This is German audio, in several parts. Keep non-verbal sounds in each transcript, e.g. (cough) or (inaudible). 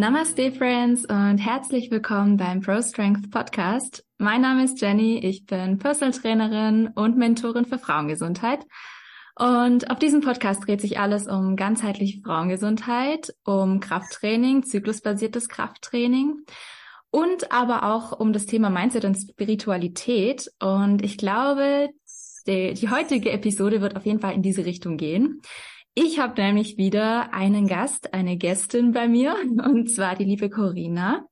Namaste Friends und herzlich willkommen beim Pro Strength Podcast. Mein Name ist Jenny, ich bin Personal Trainerin und Mentorin für Frauengesundheit. Und auf diesem Podcast dreht sich alles um ganzheitliche Frauengesundheit, um Krafttraining, zyklusbasiertes Krafttraining und aber auch um das Thema Mindset und Spiritualität. Und ich glaube, die, die heutige Episode wird auf jeden Fall in diese Richtung gehen. Ich habe nämlich wieder einen Gast, eine Gästin bei mir, (laughs) und zwar die liebe Corina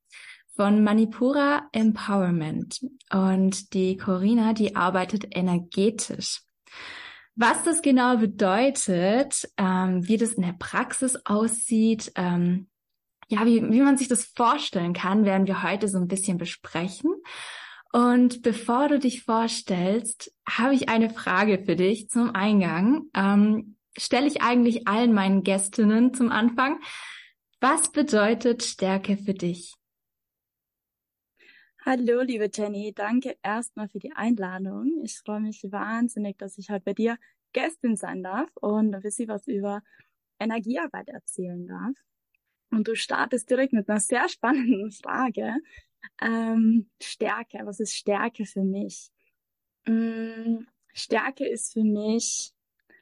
von Manipura Empowerment. Und die Corina, die arbeitet energetisch. Was das genau bedeutet, ähm, wie das in der Praxis aussieht, ähm, ja, wie, wie man sich das vorstellen kann, werden wir heute so ein bisschen besprechen. Und bevor du dich vorstellst, habe ich eine Frage für dich zum Eingang. Ähm, stelle ich eigentlich allen meinen Gästinnen zum Anfang. Was bedeutet Stärke für dich? Hallo, liebe Jenny. Danke erstmal für die Einladung. Ich freue mich wahnsinnig, dass ich heute bei dir Gästin sein darf und ein bisschen was über Energiearbeit erzählen darf. Und du startest direkt mit einer sehr spannenden (laughs) Frage. Ähm, Stärke, was ist Stärke für mich? Ähm, Stärke ist für mich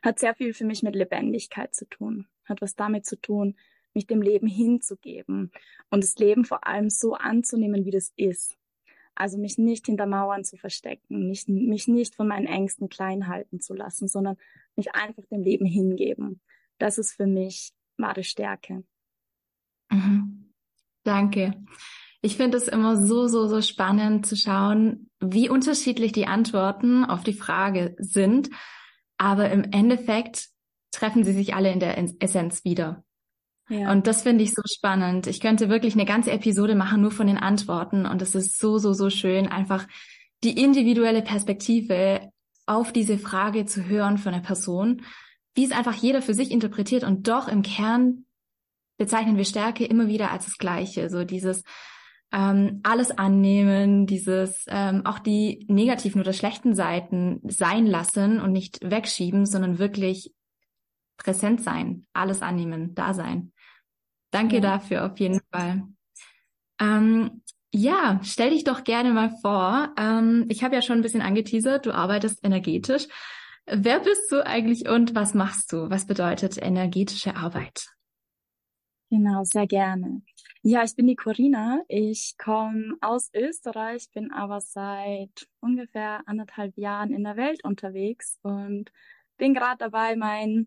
hat sehr viel für mich mit Lebendigkeit zu tun, hat was damit zu tun, mich dem Leben hinzugeben und das Leben vor allem so anzunehmen, wie das ist. Also mich nicht hinter Mauern zu verstecken, nicht, mich nicht von meinen Ängsten klein halten zu lassen, sondern mich einfach dem Leben hingeben. Das ist für mich wahre Stärke. Mhm. Danke. Ich finde es immer so, so, so spannend zu schauen, wie unterschiedlich die Antworten auf die Frage sind aber im Endeffekt treffen sie sich alle in der Essenz wieder. Ja. Und das finde ich so spannend. Ich könnte wirklich eine ganze Episode machen nur von den Antworten und es ist so, so, so schön, einfach die individuelle Perspektive auf diese Frage zu hören von der Person, wie es einfach jeder für sich interpretiert und doch im Kern bezeichnen wir Stärke immer wieder als das Gleiche. So dieses, ähm, alles annehmen, dieses ähm, auch die negativen oder schlechten Seiten sein lassen und nicht wegschieben, sondern wirklich präsent sein, alles annehmen, da sein. Danke ja. dafür auf jeden Fall. Ähm, ja, stell dich doch gerne mal vor. Ähm, ich habe ja schon ein bisschen angeteasert, du arbeitest energetisch. Wer bist du eigentlich und was machst du? Was bedeutet energetische Arbeit? Genau, sehr gerne. Ja, ich bin die Corina. Ich komme aus Österreich, bin aber seit ungefähr anderthalb Jahren in der Welt unterwegs und bin gerade dabei, meinen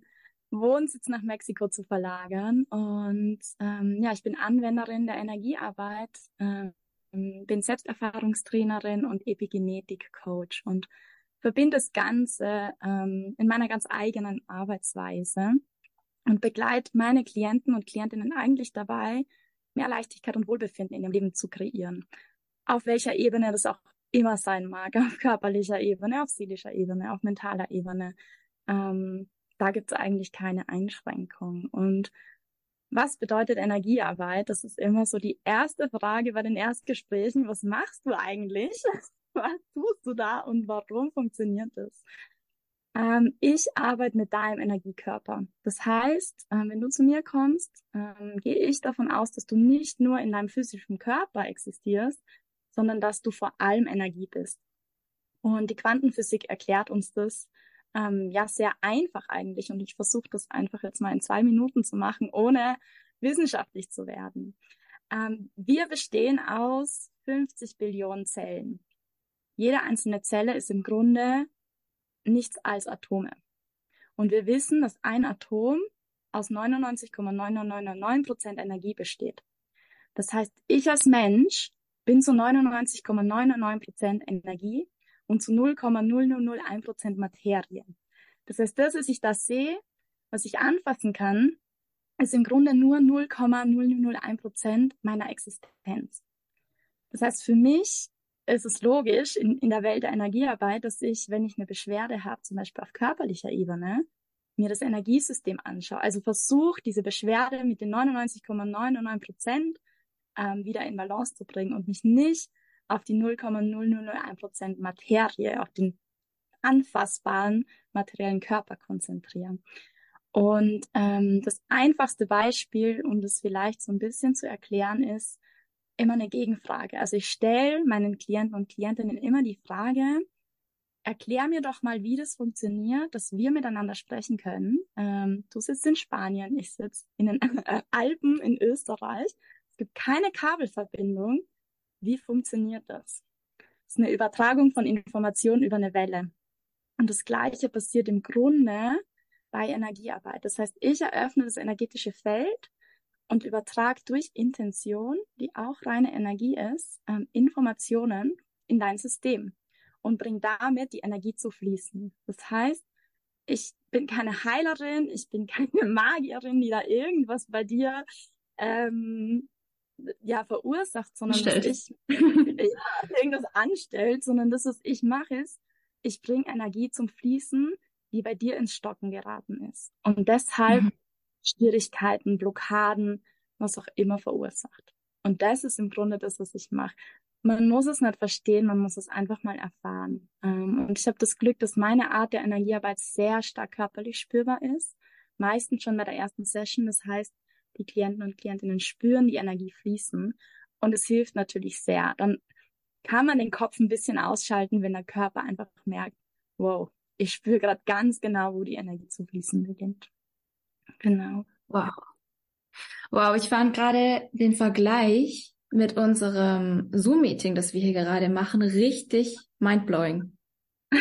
Wohnsitz nach Mexiko zu verlagern. Und ähm, ja, ich bin Anwenderin der Energiearbeit, ähm, bin Selbsterfahrungstrainerin und Epigenetik-Coach und verbinde das Ganze ähm, in meiner ganz eigenen Arbeitsweise und begleite meine Klienten und Klientinnen eigentlich dabei, mehr Leichtigkeit und Wohlbefinden in ihrem Leben zu kreieren. Auf welcher Ebene das auch immer sein mag, (laughs) auf körperlicher Ebene, auf seelischer Ebene, auf mentaler Ebene. Ähm, da gibt es eigentlich keine Einschränkung. Und was bedeutet Energiearbeit? Das ist immer so die erste Frage bei den Erstgesprächen. Was machst du eigentlich? (laughs) Was tust du da und warum funktioniert das? Ähm, ich arbeite mit deinem Energiekörper. Das heißt, ähm, wenn du zu mir kommst, ähm, gehe ich davon aus, dass du nicht nur in deinem physischen Körper existierst, sondern dass du vor allem Energie bist. Und die Quantenphysik erklärt uns das ähm, ja sehr einfach eigentlich. Und ich versuche das einfach jetzt mal in zwei Minuten zu machen, ohne wissenschaftlich zu werden. Ähm, wir bestehen aus 50 Billionen Zellen. Jede einzelne Zelle ist im Grunde nichts als Atome. Und wir wissen, dass ein Atom aus 99,9999 Prozent Energie besteht. Das heißt, ich als Mensch bin zu 99,99 Prozent Energie und zu 0,0001 Prozent Materie. Das heißt, das, was ich da sehe, was ich anfassen kann, ist im Grunde nur 0,001 Prozent meiner Existenz. Das heißt, für mich ist es logisch in, in der Welt der Energiearbeit, dass ich, wenn ich eine Beschwerde habe, zum Beispiel auf körperlicher Ebene, mir das Energiesystem anschaue. Also versuche, diese Beschwerde mit den 99,99 Prozent ähm, wieder in Balance zu bringen und mich nicht auf die 0,0001 Prozent Materie, auf den anfassbaren materiellen Körper konzentrieren. Und ähm, das einfachste Beispiel, um das vielleicht so ein bisschen zu erklären, ist immer eine Gegenfrage. Also ich stelle meinen Klienten und Klientinnen immer die Frage, erklär mir doch mal, wie das funktioniert, dass wir miteinander sprechen können. Ähm, du sitzt in Spanien, ich sitze in den (laughs) äh, Alpen in Österreich. Es gibt keine Kabelverbindung. Wie funktioniert das? Das ist eine Übertragung von Informationen über eine Welle. Und das Gleiche passiert im Grunde bei Energiearbeit. Das heißt, ich eröffne das energetische Feld und übertrage durch Intention, die auch reine Energie ist, ähm, Informationen in dein System und bringe damit die Energie zu fließen. Das heißt, ich bin keine Heilerin, ich bin keine (laughs) Magierin, die da irgendwas bei dir ähm, ja verursacht, sondern dass ich (laughs) ja, irgendwas anstellt, sondern das, was ich mache, ist, ich bringe Energie zum Fließen, die bei dir ins Stocken geraten ist. Und deshalb mhm. Schwierigkeiten, Blockaden, was auch immer verursacht. Und das ist im Grunde das, was ich mache. Man muss es nicht verstehen, man muss es einfach mal erfahren. Ähm, und ich habe das Glück, dass meine Art der Energiearbeit sehr stark körperlich spürbar ist. Meistens schon bei der ersten Session. Das heißt, die Klienten und Klientinnen spüren die Energie fließen. Und es hilft natürlich sehr. Dann kann man den Kopf ein bisschen ausschalten, wenn der Körper einfach merkt, wow, ich spüre gerade ganz genau, wo die Energie zu fließen beginnt. Genau. Wow. Wow, ich fand gerade den Vergleich mit unserem Zoom-Meeting, das wir hier gerade machen, richtig mindblowing.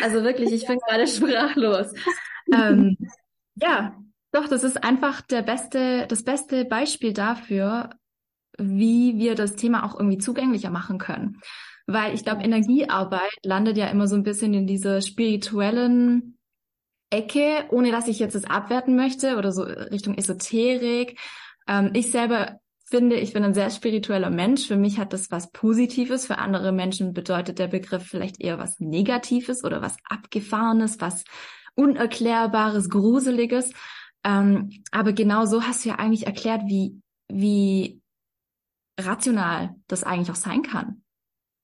Also wirklich, ich bin (laughs) gerade sprachlos. ähm, ja, doch, das ist einfach der beste, das beste Beispiel dafür, wie wir das Thema auch irgendwie zugänglicher machen können. Weil ich glaube, Energiearbeit landet ja immer so ein bisschen in dieser spirituellen Ecke, ohne dass ich jetzt das abwerten möchte oder so Richtung Esoterik. Ähm, ich selber finde, ich bin ein sehr spiritueller Mensch. Für mich hat das was Positives. Für andere Menschen bedeutet der Begriff vielleicht eher was Negatives oder was Abgefahrenes, was Unerklärbares, Gruseliges. Ähm, aber genau so hast du ja eigentlich erklärt, wie, wie rational das eigentlich auch sein kann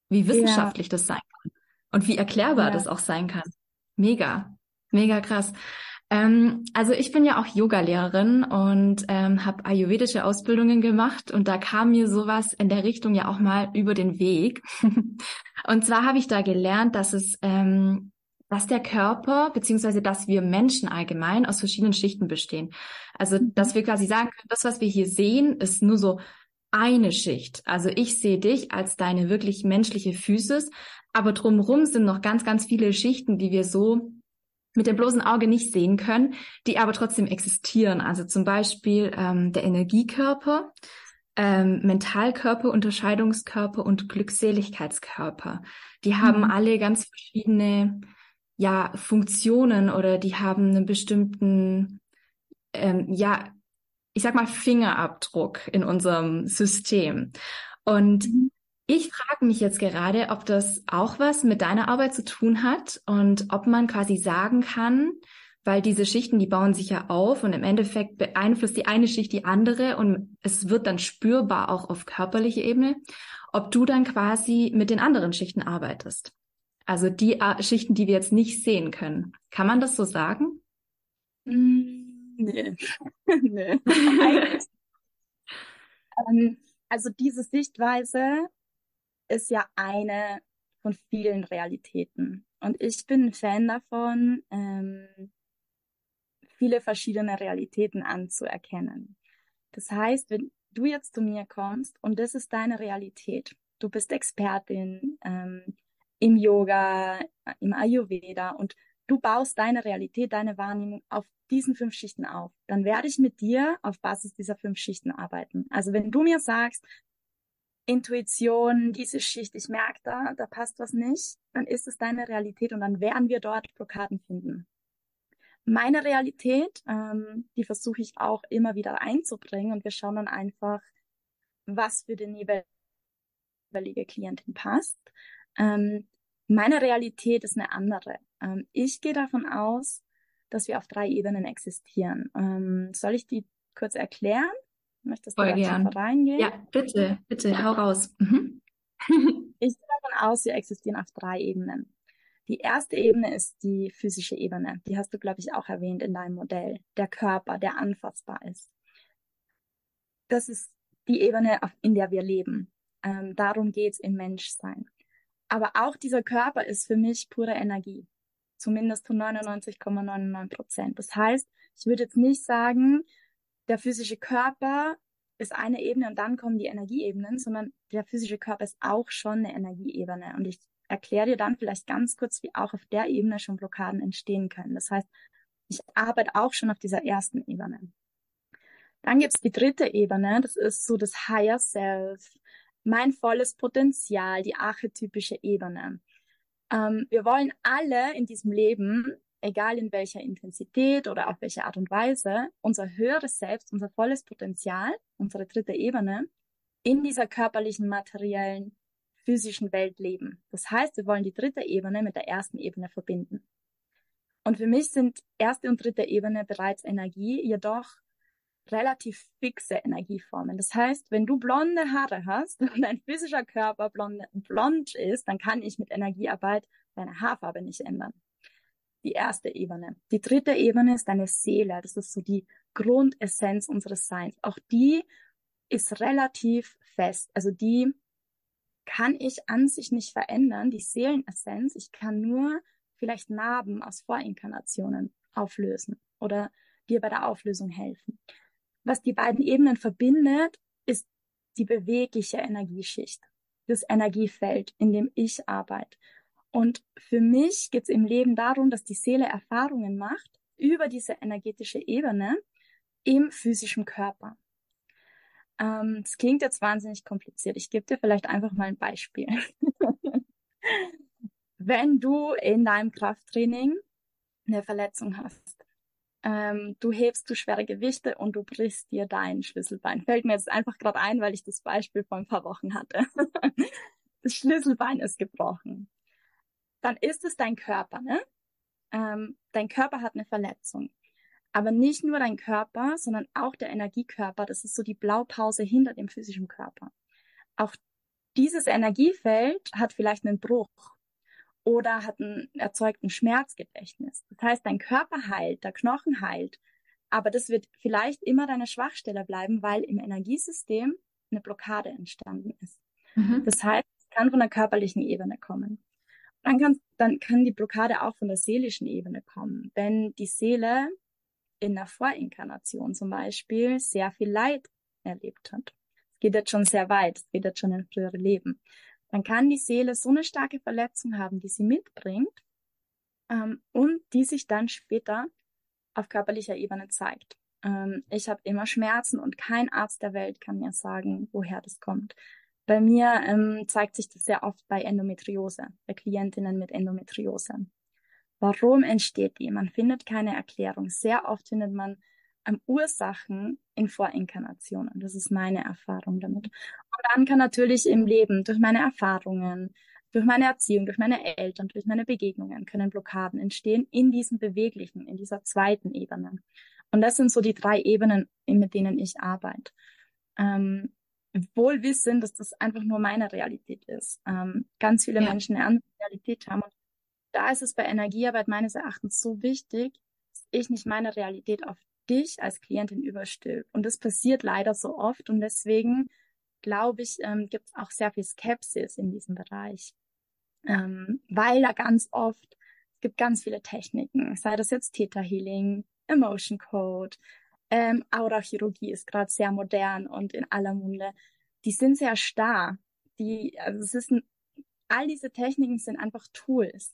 wie wissenschaftlich ja. das sein kann und wie erklärbar ja. das auch sein kann. Mega, mega krass. Ähm, also ich bin ja auch Yoga-Lehrerin und ähm, habe ayurvedische Ausbildungen gemacht und da kam mir sowas in der Richtung ja auch mal über den Weg. (laughs) und zwar habe ich da gelernt, dass es ähm, dass der Körper beziehungsweise dass wir Menschen allgemein aus verschiedenen Schichten bestehen. Also mhm. dass wir quasi sagen können, das, was wir hier sehen, ist nur so eine Schicht. Also ich sehe dich als deine wirklich menschliche Physis, aber drumherum sind noch ganz, ganz viele Schichten, die wir so mit dem bloßen Auge nicht sehen können, die aber trotzdem existieren. Also zum Beispiel ähm, der Energiekörper, ähm, Mentalkörper, Unterscheidungskörper und Glückseligkeitskörper. Die haben mhm. alle ganz verschiedene ja, Funktionen oder die haben einen bestimmten ähm, ja, ich sag mal, Fingerabdruck in unserem System. Und mhm. Ich frage mich jetzt gerade, ob das auch was mit deiner Arbeit zu tun hat und ob man quasi sagen kann, weil diese Schichten, die bauen sich ja auf und im Endeffekt beeinflusst die eine Schicht die andere und es wird dann spürbar auch auf körperlicher Ebene, ob du dann quasi mit den anderen Schichten arbeitest. Also die Schichten, die wir jetzt nicht sehen können. Kann man das so sagen? Mhm. Nee. (laughs) nee. (laughs) ähm, also diese Sichtweise ist ja eine von vielen Realitäten. Und ich bin ein Fan davon, ähm, viele verschiedene Realitäten anzuerkennen. Das heißt, wenn du jetzt zu mir kommst und das ist deine Realität, du bist Expertin ähm, im Yoga, im Ayurveda und du baust deine Realität, deine Wahrnehmung auf diesen fünf Schichten auf. Dann werde ich mit dir auf Basis dieser fünf Schichten arbeiten. Also wenn du mir sagst, Intuition, diese Schicht, ich merke da, da passt was nicht, dann ist es deine Realität und dann werden wir dort Blockaden finden. Meine Realität, ähm, die versuche ich auch immer wieder einzubringen und wir schauen dann einfach, was für den jeweilige Klientin passt. Ähm, meine Realität ist eine andere. Ähm, ich gehe davon aus, dass wir auf drei Ebenen existieren. Ähm, soll ich die kurz erklären? Möchtest du Voll gern. reingehen? Ja, bitte, bitte, hau raus. Mhm. (laughs) ich gehe davon aus, wir existieren auf drei Ebenen. Die erste Ebene ist die physische Ebene. Die hast du, glaube ich, auch erwähnt in deinem Modell. Der Körper, der anfassbar ist. Das ist die Ebene, in der wir leben. Ähm, darum geht's im Menschsein. Aber auch dieser Körper ist für mich pure Energie. Zumindest zu 99,99 Prozent. Das heißt, ich würde jetzt nicht sagen, der physische Körper ist eine Ebene und dann kommen die Energieebenen, sondern der physische Körper ist auch schon eine Energieebene. Und ich erkläre dir dann vielleicht ganz kurz, wie auch auf der Ebene schon Blockaden entstehen können. Das heißt, ich arbeite auch schon auf dieser ersten Ebene. Dann gibt's die dritte Ebene, das ist so das Higher Self, mein volles Potenzial, die archetypische Ebene. Ähm, wir wollen alle in diesem Leben, egal in welcher Intensität oder auf welche Art und Weise, unser höheres Selbst, unser volles Potenzial, unsere dritte Ebene, in dieser körperlichen, materiellen, physischen Welt leben. Das heißt, wir wollen die dritte Ebene mit der ersten Ebene verbinden. Und für mich sind erste und dritte Ebene bereits Energie, jedoch relativ fixe Energieformen. Das heißt, wenn du blonde Haare hast und dein physischer Körper blond, blond ist, dann kann ich mit Energiearbeit deine Haarfarbe nicht ändern. Die erste Ebene. Die dritte Ebene ist deine Seele. Das ist so die Grundessenz unseres Seins. Auch die ist relativ fest. Also die kann ich an sich nicht verändern, die Seelenessenz. Ich kann nur vielleicht Narben aus Vorinkarnationen auflösen oder dir bei der Auflösung helfen. Was die beiden Ebenen verbindet, ist die bewegliche Energieschicht, das Energiefeld, in dem ich arbeite. Und für mich geht es im Leben darum, dass die Seele Erfahrungen macht über diese energetische Ebene im physischen Körper. Ähm, das klingt jetzt wahnsinnig kompliziert. Ich gebe dir vielleicht einfach mal ein Beispiel. (laughs) Wenn du in deinem Krafttraining eine Verletzung hast, ähm, du hebst du schwere Gewichte und du brichst dir dein Schlüsselbein. Fällt mir jetzt einfach gerade ein, weil ich das Beispiel vor ein paar Wochen hatte. (laughs) das Schlüsselbein ist gebrochen. Dann ist es dein Körper, ne? Ähm, dein Körper hat eine Verletzung. Aber nicht nur dein Körper, sondern auch der Energiekörper. Das ist so die Blaupause hinter dem physischen Körper. Auch dieses Energiefeld hat vielleicht einen Bruch oder hat ein erzeugten Schmerzgedächtnis. Das heißt, dein Körper heilt, der Knochen heilt, aber das wird vielleicht immer deine Schwachstelle bleiben, weil im Energiesystem eine Blockade entstanden ist. Mhm. Das heißt, es kann von der körperlichen Ebene kommen. Dann kann, dann kann die Blockade auch von der seelischen Ebene kommen. Wenn die Seele in der Vorinkarnation zum Beispiel sehr viel Leid erlebt hat. Es geht jetzt schon sehr weit, es geht jetzt schon in frühere Leben dann kann die Seele so eine starke Verletzung haben, die sie mitbringt ähm, und die sich dann später auf körperlicher Ebene zeigt. Ähm, ich habe immer Schmerzen und kein Arzt der Welt kann mir sagen, woher das kommt. Bei mir ähm, zeigt sich das sehr oft bei Endometriose, bei Klientinnen mit Endometriose. Warum entsteht die? Man findet keine Erklärung. Sehr oft findet man ähm, Ursachen in Vorinkarnationen. Das ist meine Erfahrung damit. Und dann kann natürlich im Leben durch meine Erfahrungen, durch meine Erziehung, durch meine Eltern, durch meine Begegnungen können Blockaden entstehen in diesem beweglichen, in dieser zweiten Ebene. Und das sind so die drei Ebenen, mit denen ich arbeite. Ähm, wohl wissen, dass das einfach nur meine Realität ist. Ähm, ganz viele ja. Menschen eine andere Realität haben. Und da ist es bei Energiearbeit meines Erachtens so wichtig, dass ich nicht meine Realität auf dich als Klientin überstülpt. Und das passiert leider so oft und deswegen glaube ich, ähm, gibt es auch sehr viel Skepsis in diesem Bereich, ähm, weil da ganz oft es gibt ganz viele Techniken, sei das jetzt Theta Healing, Emotion Code, ähm, Aura-Chirurgie ist gerade sehr modern und in aller Munde. Die sind sehr starr. Die, also es ist ein, all diese Techniken sind einfach Tools.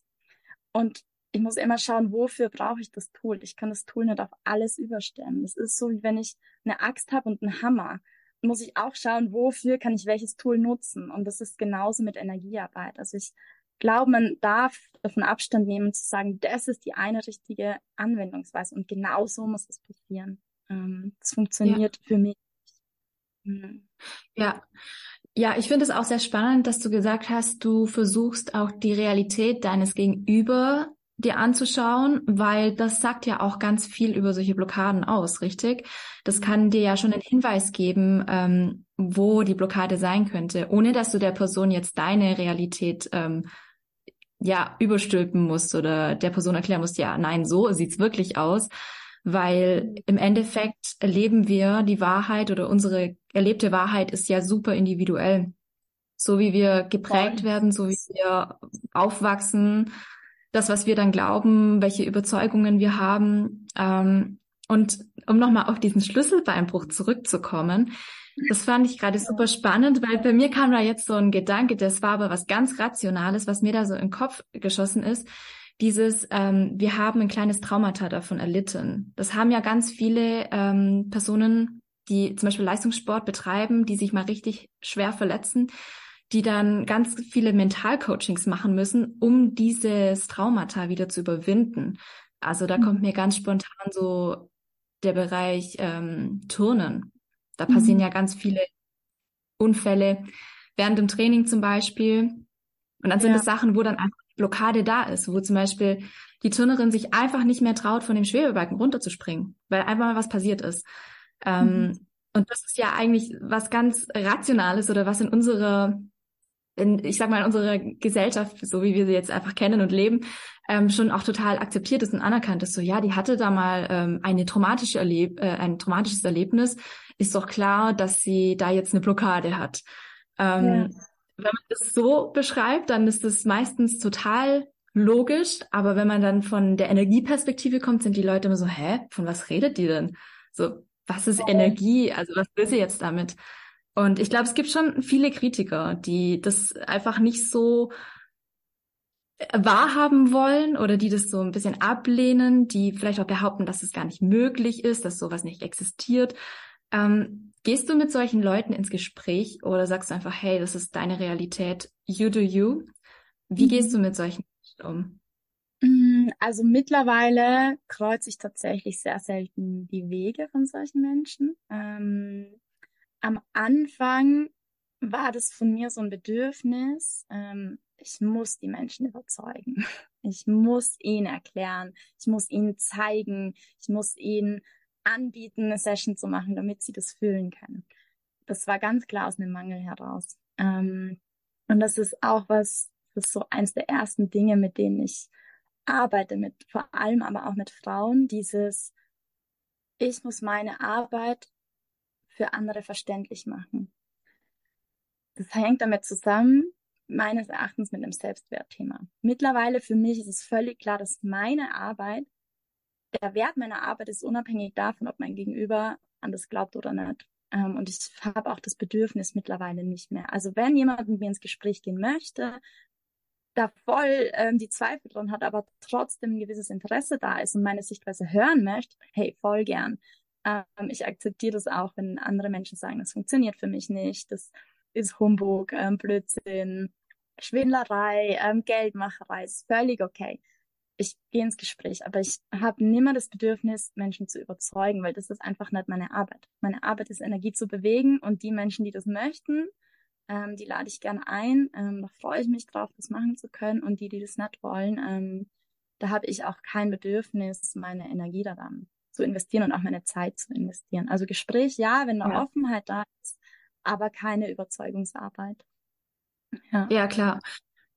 Und ich muss immer schauen, wofür brauche ich das Tool. Ich kann das Tool nicht auf alles überstellen. Das ist so, wie wenn ich eine Axt habe und einen Hammer. Muss ich auch schauen, wofür kann ich welches Tool nutzen. Und das ist genauso mit Energiearbeit. Also ich glaube, man darf davon Abstand nehmen zu sagen, das ist die eine richtige Anwendungsweise. Und genau so muss es passieren. Ähm, das funktioniert ja. für mich. Mhm. Ja, ja, ich finde es auch sehr spannend, dass du gesagt hast, du versuchst auch die Realität deines Gegenüber dir anzuschauen, weil das sagt ja auch ganz viel über solche Blockaden aus, richtig? Das kann dir ja schon einen Hinweis geben, ähm, wo die Blockade sein könnte, ohne dass du der Person jetzt deine Realität ähm, ja überstülpen musst oder der Person erklären musst, ja, nein, so sieht's wirklich aus, weil im Endeffekt erleben wir die Wahrheit oder unsere erlebte Wahrheit ist ja super individuell. So wie wir geprägt Voll. werden, so wie wir aufwachsen, das, was wir dann glauben, welche Überzeugungen wir haben. Ähm, und um nochmal auf diesen Schlüsselbeinbruch zurückzukommen, das fand ich gerade super spannend, weil bei mir kam da jetzt so ein Gedanke, das war aber was ganz Rationales, was mir da so in den Kopf geschossen ist. Dieses, ähm, wir haben ein kleines Traumata davon erlitten. Das haben ja ganz viele ähm, Personen, die zum Beispiel Leistungssport betreiben, die sich mal richtig schwer verletzen, die dann ganz viele Mentalcoachings machen müssen, um dieses Traumata wieder zu überwinden. Also da mhm. kommt mir ganz spontan so der Bereich ähm, Turnen. Da mhm. passieren ja ganz viele Unfälle während dem Training zum Beispiel. Und dann sind es Sachen, wo dann einfach Blockade da ist, wo zum Beispiel die Turnerin sich einfach nicht mehr traut, von dem Schwebebalken runterzuspringen, weil einfach mal was passiert ist. Ähm, mhm. Und das ist ja eigentlich was ganz Rationales oder was in unserer in, ich sag mal, in unserer Gesellschaft, so wie wir sie jetzt einfach kennen und leben, ähm, schon auch total akzeptiert ist und anerkannt ist. So, ja, die hatte da mal ähm, eine traumatische Erleb äh, ein traumatisches Erlebnis, ist doch klar, dass sie da jetzt eine Blockade hat. Ähm, ja. Wenn man das so beschreibt, dann ist das meistens total logisch, aber wenn man dann von der Energieperspektive kommt, sind die Leute immer so, hä, von was redet die denn? So, was ist Energie? Also was will sie jetzt damit? Und ich glaube, es gibt schon viele Kritiker, die das einfach nicht so wahrhaben wollen oder die das so ein bisschen ablehnen, die vielleicht auch behaupten, dass es gar nicht möglich ist, dass sowas nicht existiert. Ähm, gehst du mit solchen Leuten ins Gespräch oder sagst du einfach, hey, das ist deine Realität, you do you? Wie mhm. gehst du mit solchen Menschen um? Mm, also mittlerweile kreuze ich tatsächlich sehr selten die Wege von solchen Menschen. Ähm, am Anfang war das von mir so ein Bedürfnis, ähm, ich muss die Menschen überzeugen. (laughs) Ich muss ihnen erklären, ich muss ihnen zeigen, ich muss ihnen anbieten, eine Session zu machen, damit sie das fühlen können. Das war ganz klar aus einem Mangel heraus. Ähm, und das ist auch was, das ist so eins der ersten Dinge, mit denen ich arbeite, mit vor allem aber auch mit Frauen, dieses, ich muss meine Arbeit für andere verständlich machen. Das hängt damit zusammen, meines Erachtens mit einem Selbstwertthema. Mittlerweile für mich ist es völlig klar, dass meine Arbeit, der Wert meiner Arbeit ist unabhängig davon, ob mein Gegenüber an das glaubt oder nicht. Ähm, und ich habe auch das Bedürfnis mittlerweile nicht mehr. Also wenn jemand mit mir ins Gespräch gehen möchte, da voll ähm, die Zweifel dran hat, aber trotzdem ein gewisses Interesse da ist und meine Sichtweise hören möchte, hey, voll gern. Ähm, ich akzeptiere das auch, wenn andere Menschen sagen, das funktioniert für mich nicht, das ist Humbug, ähm, Blödsinn, Schwindlerei, ähm, Geldmacherei, ist völlig okay. Ich gehe ins Gespräch, aber ich habe nimmer das Bedürfnis, Menschen zu überzeugen, weil das ist einfach nicht meine Arbeit. Meine Arbeit ist Energie zu bewegen und die Menschen, die das möchten, ähm, die lade ich gerne ein. Ähm, da freue ich mich drauf, das machen zu können. Und die, die das nicht wollen, ähm, da habe ich auch kein Bedürfnis, meine Energie daran zu investieren und auch meine Zeit zu investieren. Also Gespräch, ja, wenn eine ja. Offenheit da ist, aber keine Überzeugungsarbeit. Ja. ja, klar.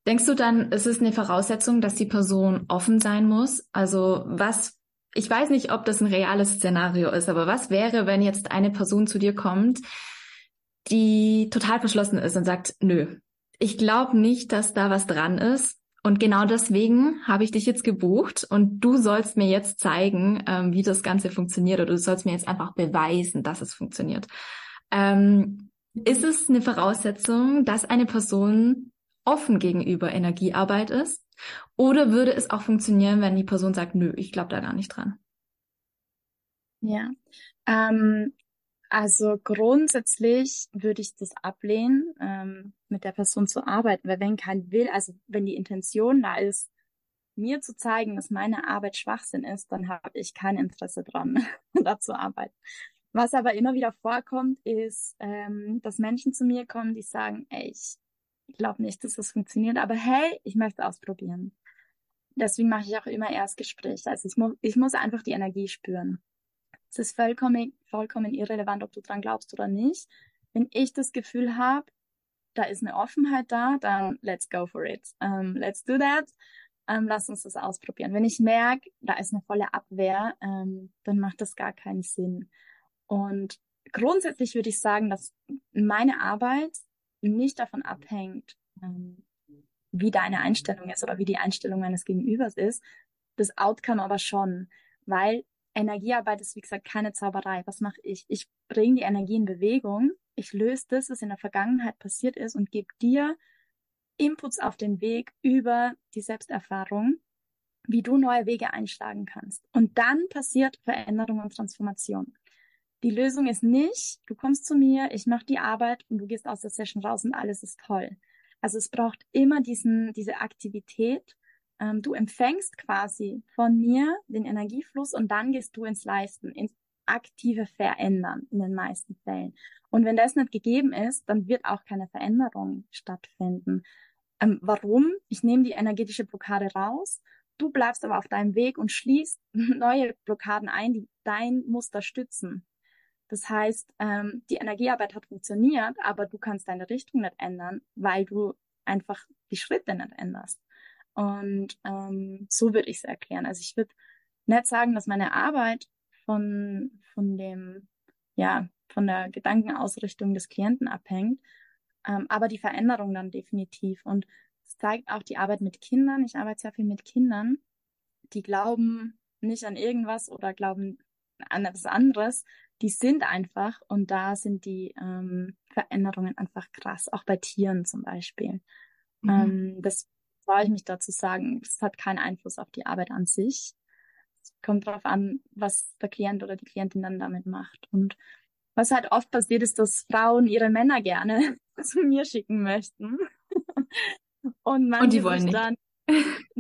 Denkst du dann, ist es eine Voraussetzung, dass die Person offen sein muss? Also was, ich weiß nicht, ob das ein reales Szenario ist, aber was wäre, wenn jetzt eine Person zu dir kommt, die total verschlossen ist und sagt, nö, ich glaube nicht, dass da was dran ist. Und genau deswegen habe ich dich jetzt gebucht und du sollst mir jetzt zeigen, ähm, wie das Ganze funktioniert oder du sollst mir jetzt einfach beweisen, dass es funktioniert. Ähm, ist es eine Voraussetzung, dass eine Person offen gegenüber Energiearbeit ist? Oder würde es auch funktionieren, wenn die Person sagt, nö, ich glaube da gar nicht dran? Ja, ähm, also grundsätzlich würde ich das ablehnen, ähm, mit der Person zu arbeiten, weil wenn kein Will, also wenn die Intention da ist, mir zu zeigen, dass meine Arbeit Schwachsinn ist, dann habe ich kein Interesse dran, (laughs) da zu arbeiten. Was aber immer wieder vorkommt, ist, ähm, dass Menschen zu mir kommen, die sagen, ey, ich glaube nicht, dass das funktioniert, aber hey, ich möchte ausprobieren. Deswegen mache ich auch immer Erstgespräche. Also ich, mu ich muss einfach die Energie spüren. Es ist vollkommen, vollkommen irrelevant, ob du dran glaubst oder nicht. Wenn ich das Gefühl habe, da ist eine Offenheit da, dann let's go for it. Um, ähm, let's do that. Um, ähm, lass uns das ausprobieren. Wenn ich merke, da ist eine volle Abwehr, um, ähm, dann macht das gar keinen Sinn. Und grundsätzlich würde ich sagen, dass meine Arbeit nicht davon abhängt, wie deine Einstellung ist oder wie die Einstellung meines Gegenübers ist. Das Outcome aber schon, weil Energiearbeit ist, wie gesagt, keine Zauberei. Was mache ich? Ich bringe die Energie in Bewegung. Ich löse das, was in der Vergangenheit passiert ist und gebe dir Inputs auf den Weg über die Selbsterfahrung, wie du neue Wege einschlagen kannst. Und dann passiert Veränderung und Transformation. Die Lösung ist nicht, du kommst zu mir, ich mache die Arbeit und du gehst aus der Session raus und alles ist toll. Also es braucht immer diesen, diese Aktivität ähm, du empfängst quasi von mir den Energiefluss und dann gehst du ins Leisten, ins aktive Verändern in den meisten Fällen. Und wenn das nicht gegeben ist, dann wird auch keine Veränderung stattfinden. Ähm, warum? Ich nehme die energetische Blockade raus. Du bleibst aber auf deinem Weg und schließt (laughs) neue Blockaden ein, die dein Muster stützen. Das heißt, ähm, die Energiearbeit hat funktioniert, aber du kannst deine Richtung nicht ändern, weil du einfach die Schritte nicht änderst. Und ähm, so würde ich es erklären. Also ich würde nicht sagen, dass meine Arbeit von, von dem, ja, von der Gedankenausrichtung des Klienten abhängt, ähm, aber die Veränderung dann definitiv. Und es zeigt auch die Arbeit mit Kindern. Ich arbeite sehr viel mit Kindern, die glauben nicht an irgendwas oder glauben an etwas anderes. Die sind einfach und da sind die ähm, Veränderungen einfach krass, auch bei Tieren zum Beispiel. Mhm. Ähm, das traue ich mich dazu sagen, es hat keinen Einfluss auf die Arbeit an sich. Es kommt darauf an, was der Klient oder die Klientin dann damit macht. Und was halt oft passiert, ist, dass Frauen ihre Männer gerne (laughs) zu mir schicken möchten. (laughs) Und, Und die wollen nicht. dann (laughs)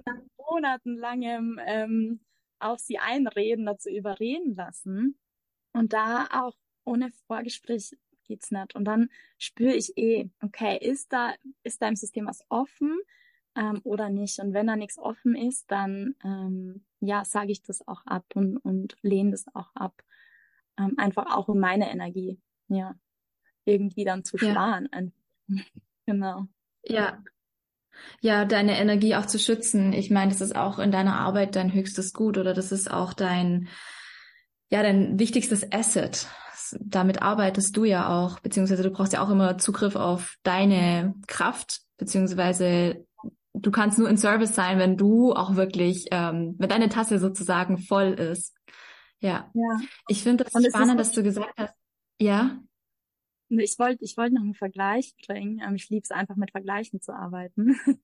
nach monatelangem ähm, auf sie einreden, dazu überreden lassen. Und da auch ohne Vorgespräch geht's nicht. Und dann spüre ich eh, okay, ist da, ist da im System was offen? ähm, oder nicht. Und wenn da nichts offen ist, dann ähm, ja, sage ich das auch ab und, und lehne das auch ab. Ähm, einfach auch um meine Energie, ja, irgendwie dann zu sparen. Ja. (laughs) genau. Ja. Ja, deine Energie auch zu schützen. Ich meine, das ist auch in deiner Arbeit dein höchstes Gut oder das ist auch dein, ja, dein wichtigstes Asset. Damit arbeitest du ja auch, beziehungsweise du brauchst ja auch immer Zugriff auf deine Kraft, beziehungsweise du kannst nur in Service sein, wenn du auch wirklich, ähm, wenn deine Tasse sozusagen voll ist. Ja. ja. Ich finde das spannend, dass du gesagt hast. Ja. Ich wollte, ich wollte noch einen Vergleich bringen. Ähm, ich liebe es einfach mit Vergleichen zu arbeiten. (laughs)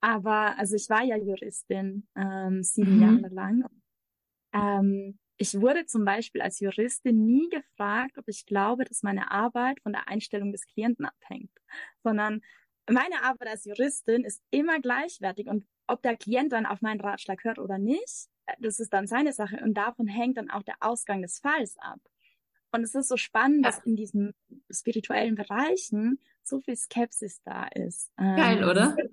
Aber also ich war ja Juristin ähm, sieben mhm. Jahre lang. Ähm, ich wurde zum Beispiel als Juristin nie gefragt, ob ich glaube, dass meine Arbeit von der Einstellung des Klienten abhängt, sondern meine Arbeit als Juristin ist immer gleichwertig und ob der Klient dann auf meinen Ratschlag hört oder nicht, das ist dann seine Sache und davon hängt dann auch der Ausgang des Falls ab. Und es ist so spannend, ja. dass in diesen spirituellen Bereichen so viel Skepsis da ist. Geil, ähm, oder? (laughs)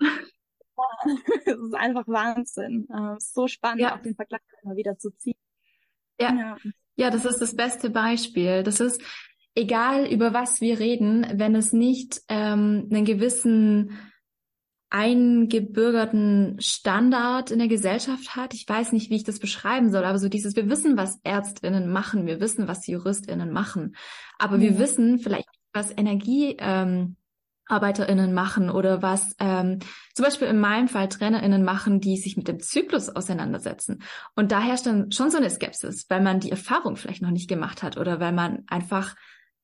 (laughs) Es ist einfach Wahnsinn. Äh, so spannend, ja. auch den Vergleich immer wieder zu ziehen. Ja. ja. Ja, das ist das beste Beispiel. Das ist, egal über was wir reden, wenn es nicht ähm, einen gewissen eingebürgerten Standard in der Gesellschaft hat. Ich weiß nicht, wie ich das beschreiben soll, aber so dieses, wir wissen, was Ärztinnen machen, wir wissen, was Juristinnen machen, aber mhm. wir wissen vielleicht, was Energie ähm, ArbeiterInnen machen oder was ähm, zum Beispiel in meinem Fall TrainerInnen machen, die sich mit dem Zyklus auseinandersetzen. Und da herrscht dann schon so eine Skepsis, weil man die Erfahrung vielleicht noch nicht gemacht hat oder weil man einfach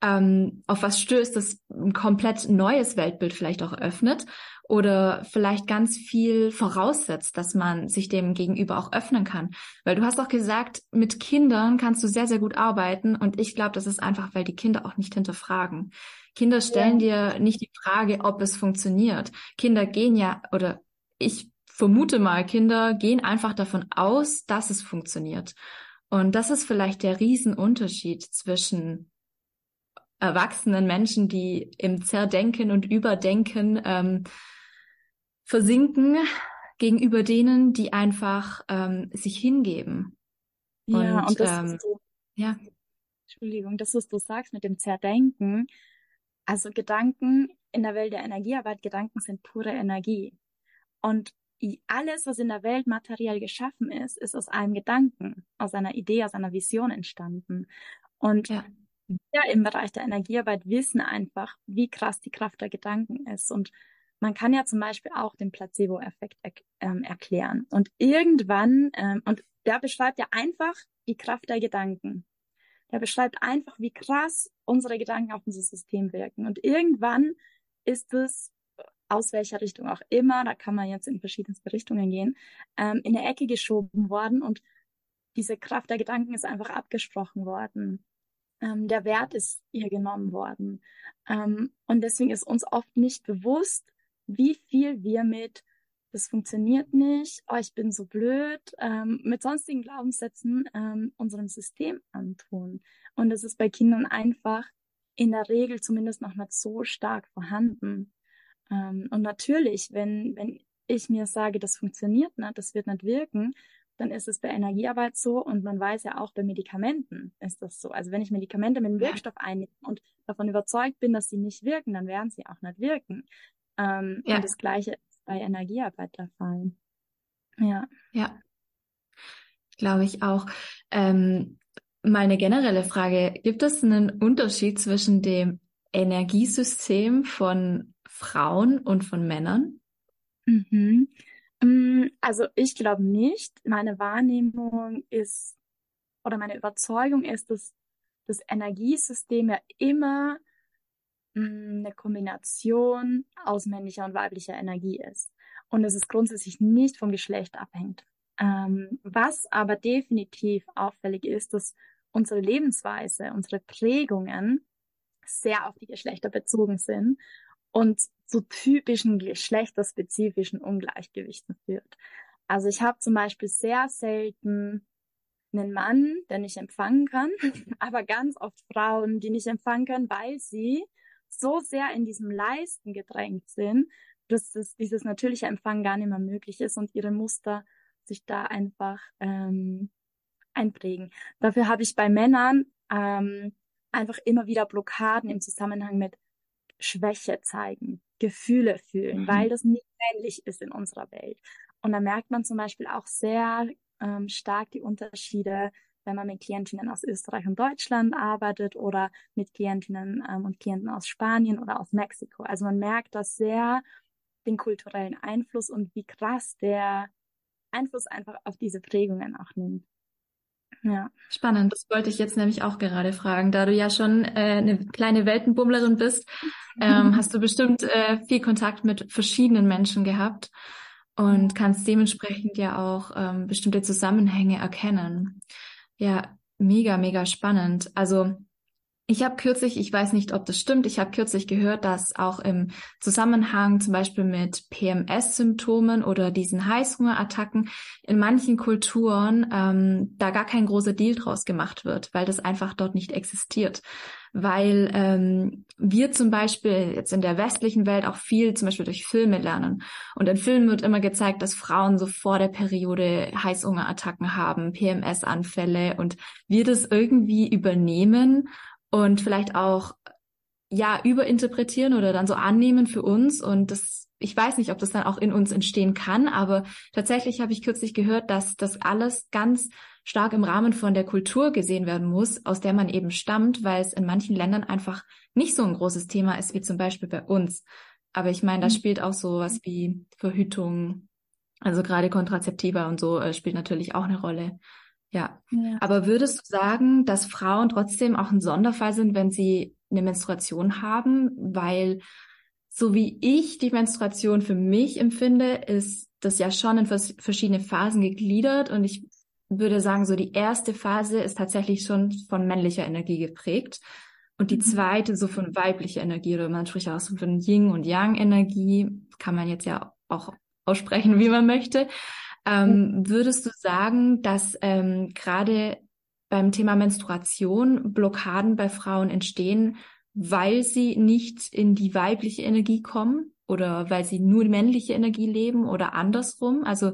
ähm, auf was stößt, das ein komplett neues Weltbild vielleicht auch öffnet oder vielleicht ganz viel voraussetzt, dass man sich dem gegenüber auch öffnen kann. Weil du hast auch gesagt, mit Kindern kannst du sehr, sehr gut arbeiten und ich glaube, das ist einfach, weil die Kinder auch nicht hinterfragen. Kinder stellen ja. dir nicht die Frage, ob es funktioniert. Kinder gehen ja, oder ich vermute mal, Kinder gehen einfach davon aus, dass es funktioniert. Und das ist vielleicht der Riesenunterschied zwischen erwachsenen Menschen, die im Zerdenken und Überdenken ähm, versinken, gegenüber denen, die einfach ähm, sich hingeben. Ja, und, und das ähm, so, ja. Entschuldigung, das, was du sagst mit dem Zerdenken, also Gedanken in der Welt der Energiearbeit, Gedanken sind pure Energie. Und alles, was in der Welt materiell geschaffen ist, ist aus einem Gedanken, aus einer Idee, aus einer Vision entstanden. Und ja. wir im Bereich der Energiearbeit wissen einfach, wie krass die Kraft der Gedanken ist. Und man kann ja zum Beispiel auch den Placebo-Effekt er ähm, erklären. Und irgendwann, ähm, und der beschreibt ja einfach die Kraft der Gedanken. Der beschreibt einfach, wie krass unsere Gedanken auf unser System wirken. Und irgendwann ist es aus welcher Richtung auch immer, da kann man jetzt in verschiedenste Richtungen gehen, ähm, in eine Ecke geschoben worden und diese Kraft der Gedanken ist einfach abgesprochen worden. Ähm, der Wert ist ihr genommen worden. Ähm, und deswegen ist uns oft nicht bewusst, wie viel wir mit das funktioniert nicht, oh, ich bin so blöd, ähm, mit sonstigen Glaubenssätzen ähm, unserem System antun. Und es ist bei Kindern einfach in der Regel zumindest noch nicht so stark vorhanden. Ähm, und natürlich, wenn, wenn ich mir sage, das funktioniert nicht, das wird nicht wirken, dann ist es bei Energiearbeit so und man weiß ja auch bei Medikamenten ist das so. Also wenn ich Medikamente mit einem Wirkstoff einnehme und davon überzeugt bin, dass sie nicht wirken, dann werden sie auch nicht wirken. Ähm, ja. Und das Gleiche ist bei Energiearbeit der Fall. Ja. Ja. Glaube ich auch. Ähm, meine generelle Frage, gibt es einen Unterschied zwischen dem Energiesystem von Frauen und von Männern? Mhm. Mm, also ich glaube nicht. Meine Wahrnehmung ist oder meine Überzeugung ist, dass das Energiesystem ja immer mm, eine Kombination aus männlicher und weiblicher Energie ist. Und dass es grundsätzlich nicht vom Geschlecht abhängt. Ähm, was aber definitiv auffällig ist, dass unsere Lebensweise, unsere Prägungen sehr auf die Geschlechter bezogen sind und zu typischen geschlechterspezifischen Ungleichgewichten führt. Also ich habe zum Beispiel sehr selten einen Mann, der nicht empfangen kann, (laughs) aber ganz oft Frauen, die nicht empfangen können, weil sie so sehr in diesem Leisten gedrängt sind, dass das, dieses natürliche Empfangen gar nicht mehr möglich ist und ihre Muster sich da einfach ähm, einprägen. Dafür habe ich bei Männern ähm, einfach immer wieder Blockaden im Zusammenhang mit Schwäche zeigen, Gefühle fühlen, mhm. weil das nicht männlich ist in unserer Welt. Und da merkt man zum Beispiel auch sehr ähm, stark die Unterschiede, wenn man mit Klientinnen aus Österreich und Deutschland arbeitet oder mit Klientinnen ähm, und Klienten aus Spanien oder aus Mexiko. Also man merkt das sehr den kulturellen Einfluss und wie krass der Einfluss einfach auf diese Prägungen auch nimmt. Ja. Spannend, das wollte ich jetzt nämlich auch gerade fragen. Da du ja schon äh, eine kleine Weltenbummlerin bist, ähm, hast du bestimmt äh, viel Kontakt mit verschiedenen Menschen gehabt und kannst dementsprechend ja auch ähm, bestimmte Zusammenhänge erkennen. Ja, mega, mega spannend. Also ich habe kürzlich, ich weiß nicht, ob das stimmt, ich habe kürzlich gehört, dass auch im Zusammenhang zum Beispiel mit PMS-Symptomen oder diesen Heißhungerattacken in manchen Kulturen ähm, da gar kein großer Deal draus gemacht wird, weil das einfach dort nicht existiert. Weil ähm, wir zum Beispiel jetzt in der westlichen Welt auch viel zum Beispiel durch Filme lernen. Und in Filmen wird immer gezeigt, dass Frauen so vor der Periode Heißhungerattacken haben, PMS-Anfälle und wir das irgendwie übernehmen und vielleicht auch ja überinterpretieren oder dann so annehmen für uns und das ich weiß nicht, ob das dann auch in uns entstehen kann, aber tatsächlich habe ich kürzlich gehört, dass das alles ganz stark im Rahmen von der Kultur gesehen werden muss, aus der man eben stammt, weil es in manchen Ländern einfach nicht so ein großes Thema ist wie zum Beispiel bei uns. Aber ich meine, da mhm. spielt auch so was wie Verhütung, also gerade Kontrazeptiva und so äh, spielt natürlich auch eine Rolle. Ja. ja. Aber würdest du sagen, dass Frauen trotzdem auch ein Sonderfall sind, wenn sie eine Menstruation haben? Weil so wie ich die Menstruation für mich empfinde, ist das ja schon in verschiedene Phasen gegliedert und ich würde sagen, so die erste Phase ist tatsächlich schon von männlicher Energie geprägt und die mhm. zweite so von weiblicher Energie oder man spricht auch so von Yin und Yang Energie, kann man jetzt ja auch aussprechen, wie man möchte. Ähm, würdest du sagen, dass ähm, gerade beim Thema Menstruation Blockaden bei Frauen entstehen, weil sie nicht in die weibliche Energie kommen oder weil sie nur männliche Energie leben oder andersrum? Also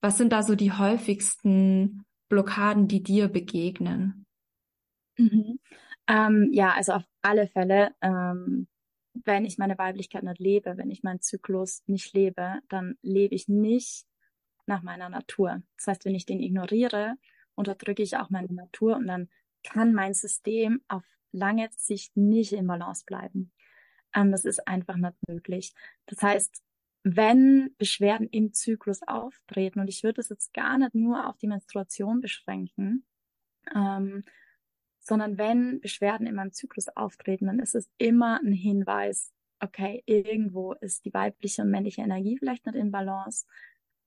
was sind da so die häufigsten Blockaden, die dir begegnen? Mhm. Ähm, ja, also auf alle Fälle ähm, wenn ich meine Weiblichkeit nicht lebe, wenn ich meinen Zyklus nicht lebe, dann lebe ich nicht nach meiner Natur. Das heißt, wenn ich den ignoriere, unterdrücke ich auch meine Natur und dann kann mein System auf lange Sicht nicht im Balance bleiben. Ähm, das ist einfach nicht möglich. Das heißt, wenn Beschwerden im Zyklus auftreten, und ich würde es jetzt gar nicht nur auf die Menstruation beschränken, ähm, sondern wenn Beschwerden in meinem Zyklus auftreten, dann ist es immer ein Hinweis, okay, irgendwo ist die weibliche und männliche Energie vielleicht nicht in Balance.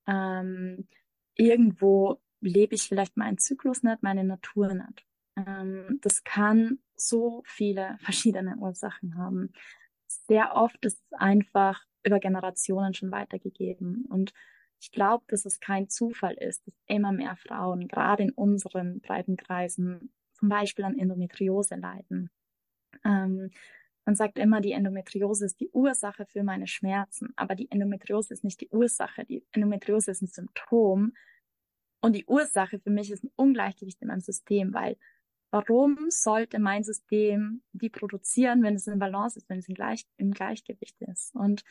Ähm, irgendwo lebe ich vielleicht meinen Zyklus nicht, meine Natur nicht. Ähm, das kann so viele (laughs) verschiedene Ursachen haben. Sehr oft ist es einfach über Generationen schon weitergegeben. Und ich glaube, dass es kein Zufall ist, dass immer mehr Frauen, gerade in unseren breiten Kreisen, zum Beispiel an Endometriose leiden. Ähm, man sagt immer, die Endometriose ist die Ursache für meine Schmerzen, aber die Endometriose ist nicht die Ursache. Die Endometriose ist ein Symptom und die Ursache für mich ist ein Ungleichgewicht in meinem System, weil warum sollte mein System die produzieren, wenn es in Balance ist, wenn es im, Gleich im Gleichgewicht ist? Und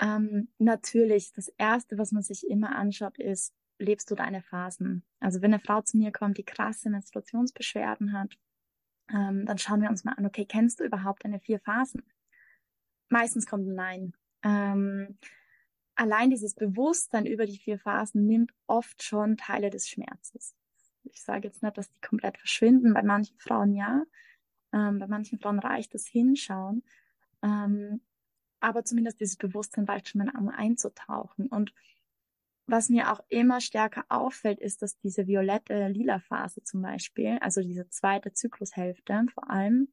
ähm, natürlich, das Erste, was man sich immer anschaut, ist, lebst du deine Phasen? Also wenn eine Frau zu mir kommt, die krasse Menstruationsbeschwerden hat, ähm, dann schauen wir uns mal an, okay, kennst du überhaupt deine vier Phasen? Meistens kommt ein Nein. Ähm, allein dieses Bewusstsein über die vier Phasen nimmt oft schon Teile des Schmerzes. Ich sage jetzt nicht, dass die komplett verschwinden, bei manchen Frauen ja, ähm, bei manchen Frauen reicht das Hinschauen. Ähm, aber zumindest dieses Bewusstsein reicht schon mal, einzutauchen. Und was mir auch immer stärker auffällt, ist, dass diese violette lila Phase zum Beispiel, also diese zweite Zyklushälfte vor allem,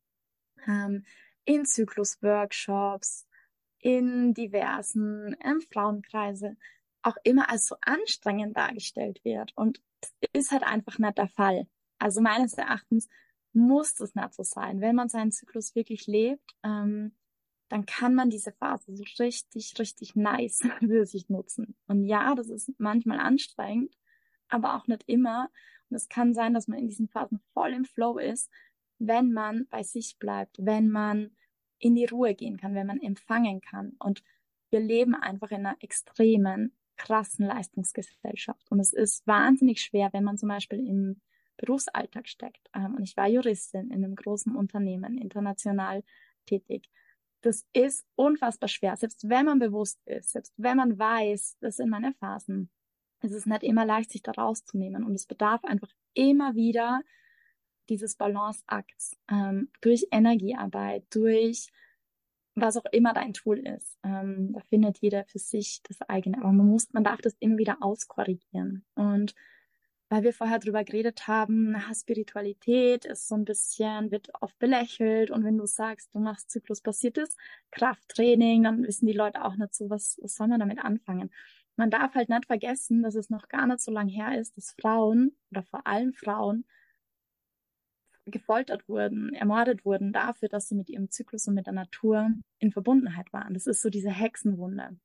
ähm, in Zyklusworkshops, in diversen ähm, Frauenkreise auch immer als so anstrengend dargestellt wird. Und ist halt einfach nicht der Fall. Also meines Erachtens muss das nicht so sein. Wenn man seinen Zyklus wirklich lebt, ähm, dann kann man diese Phase so richtig, richtig nice (laughs) für sich nutzen. Und ja, das ist manchmal anstrengend, aber auch nicht immer. Und es kann sein, dass man in diesen Phasen voll im Flow ist, wenn man bei sich bleibt, wenn man in die Ruhe gehen kann, wenn man empfangen kann. Und wir leben einfach in einer extremen, krassen Leistungsgesellschaft. Und es ist wahnsinnig schwer, wenn man zum Beispiel im Berufsalltag steckt. Ähm, und ich war Juristin in einem großen Unternehmen, international tätig das ist unfassbar schwer. Selbst wenn man bewusst ist, selbst wenn man weiß, das sind meine Phasen, es ist nicht immer leicht, sich da rauszunehmen. Und es bedarf einfach immer wieder dieses Balanceakts ähm, durch Energiearbeit, durch was auch immer dein Tool ist. Ähm, da findet jeder für sich das eigene. Aber man muss, man darf das immer wieder auskorrigieren. Und weil wir vorher drüber geredet haben, na, Spiritualität ist so ein bisschen, wird oft belächelt und wenn du sagst, du machst zyklusbasiertes Krafttraining, dann wissen die Leute auch nicht so, was, was soll man damit anfangen. Man darf halt nicht vergessen, dass es noch gar nicht so lange her ist, dass Frauen oder vor allem Frauen gefoltert wurden, ermordet wurden dafür, dass sie mit ihrem Zyklus und mit der Natur in Verbundenheit waren. Das ist so diese Hexenwunde.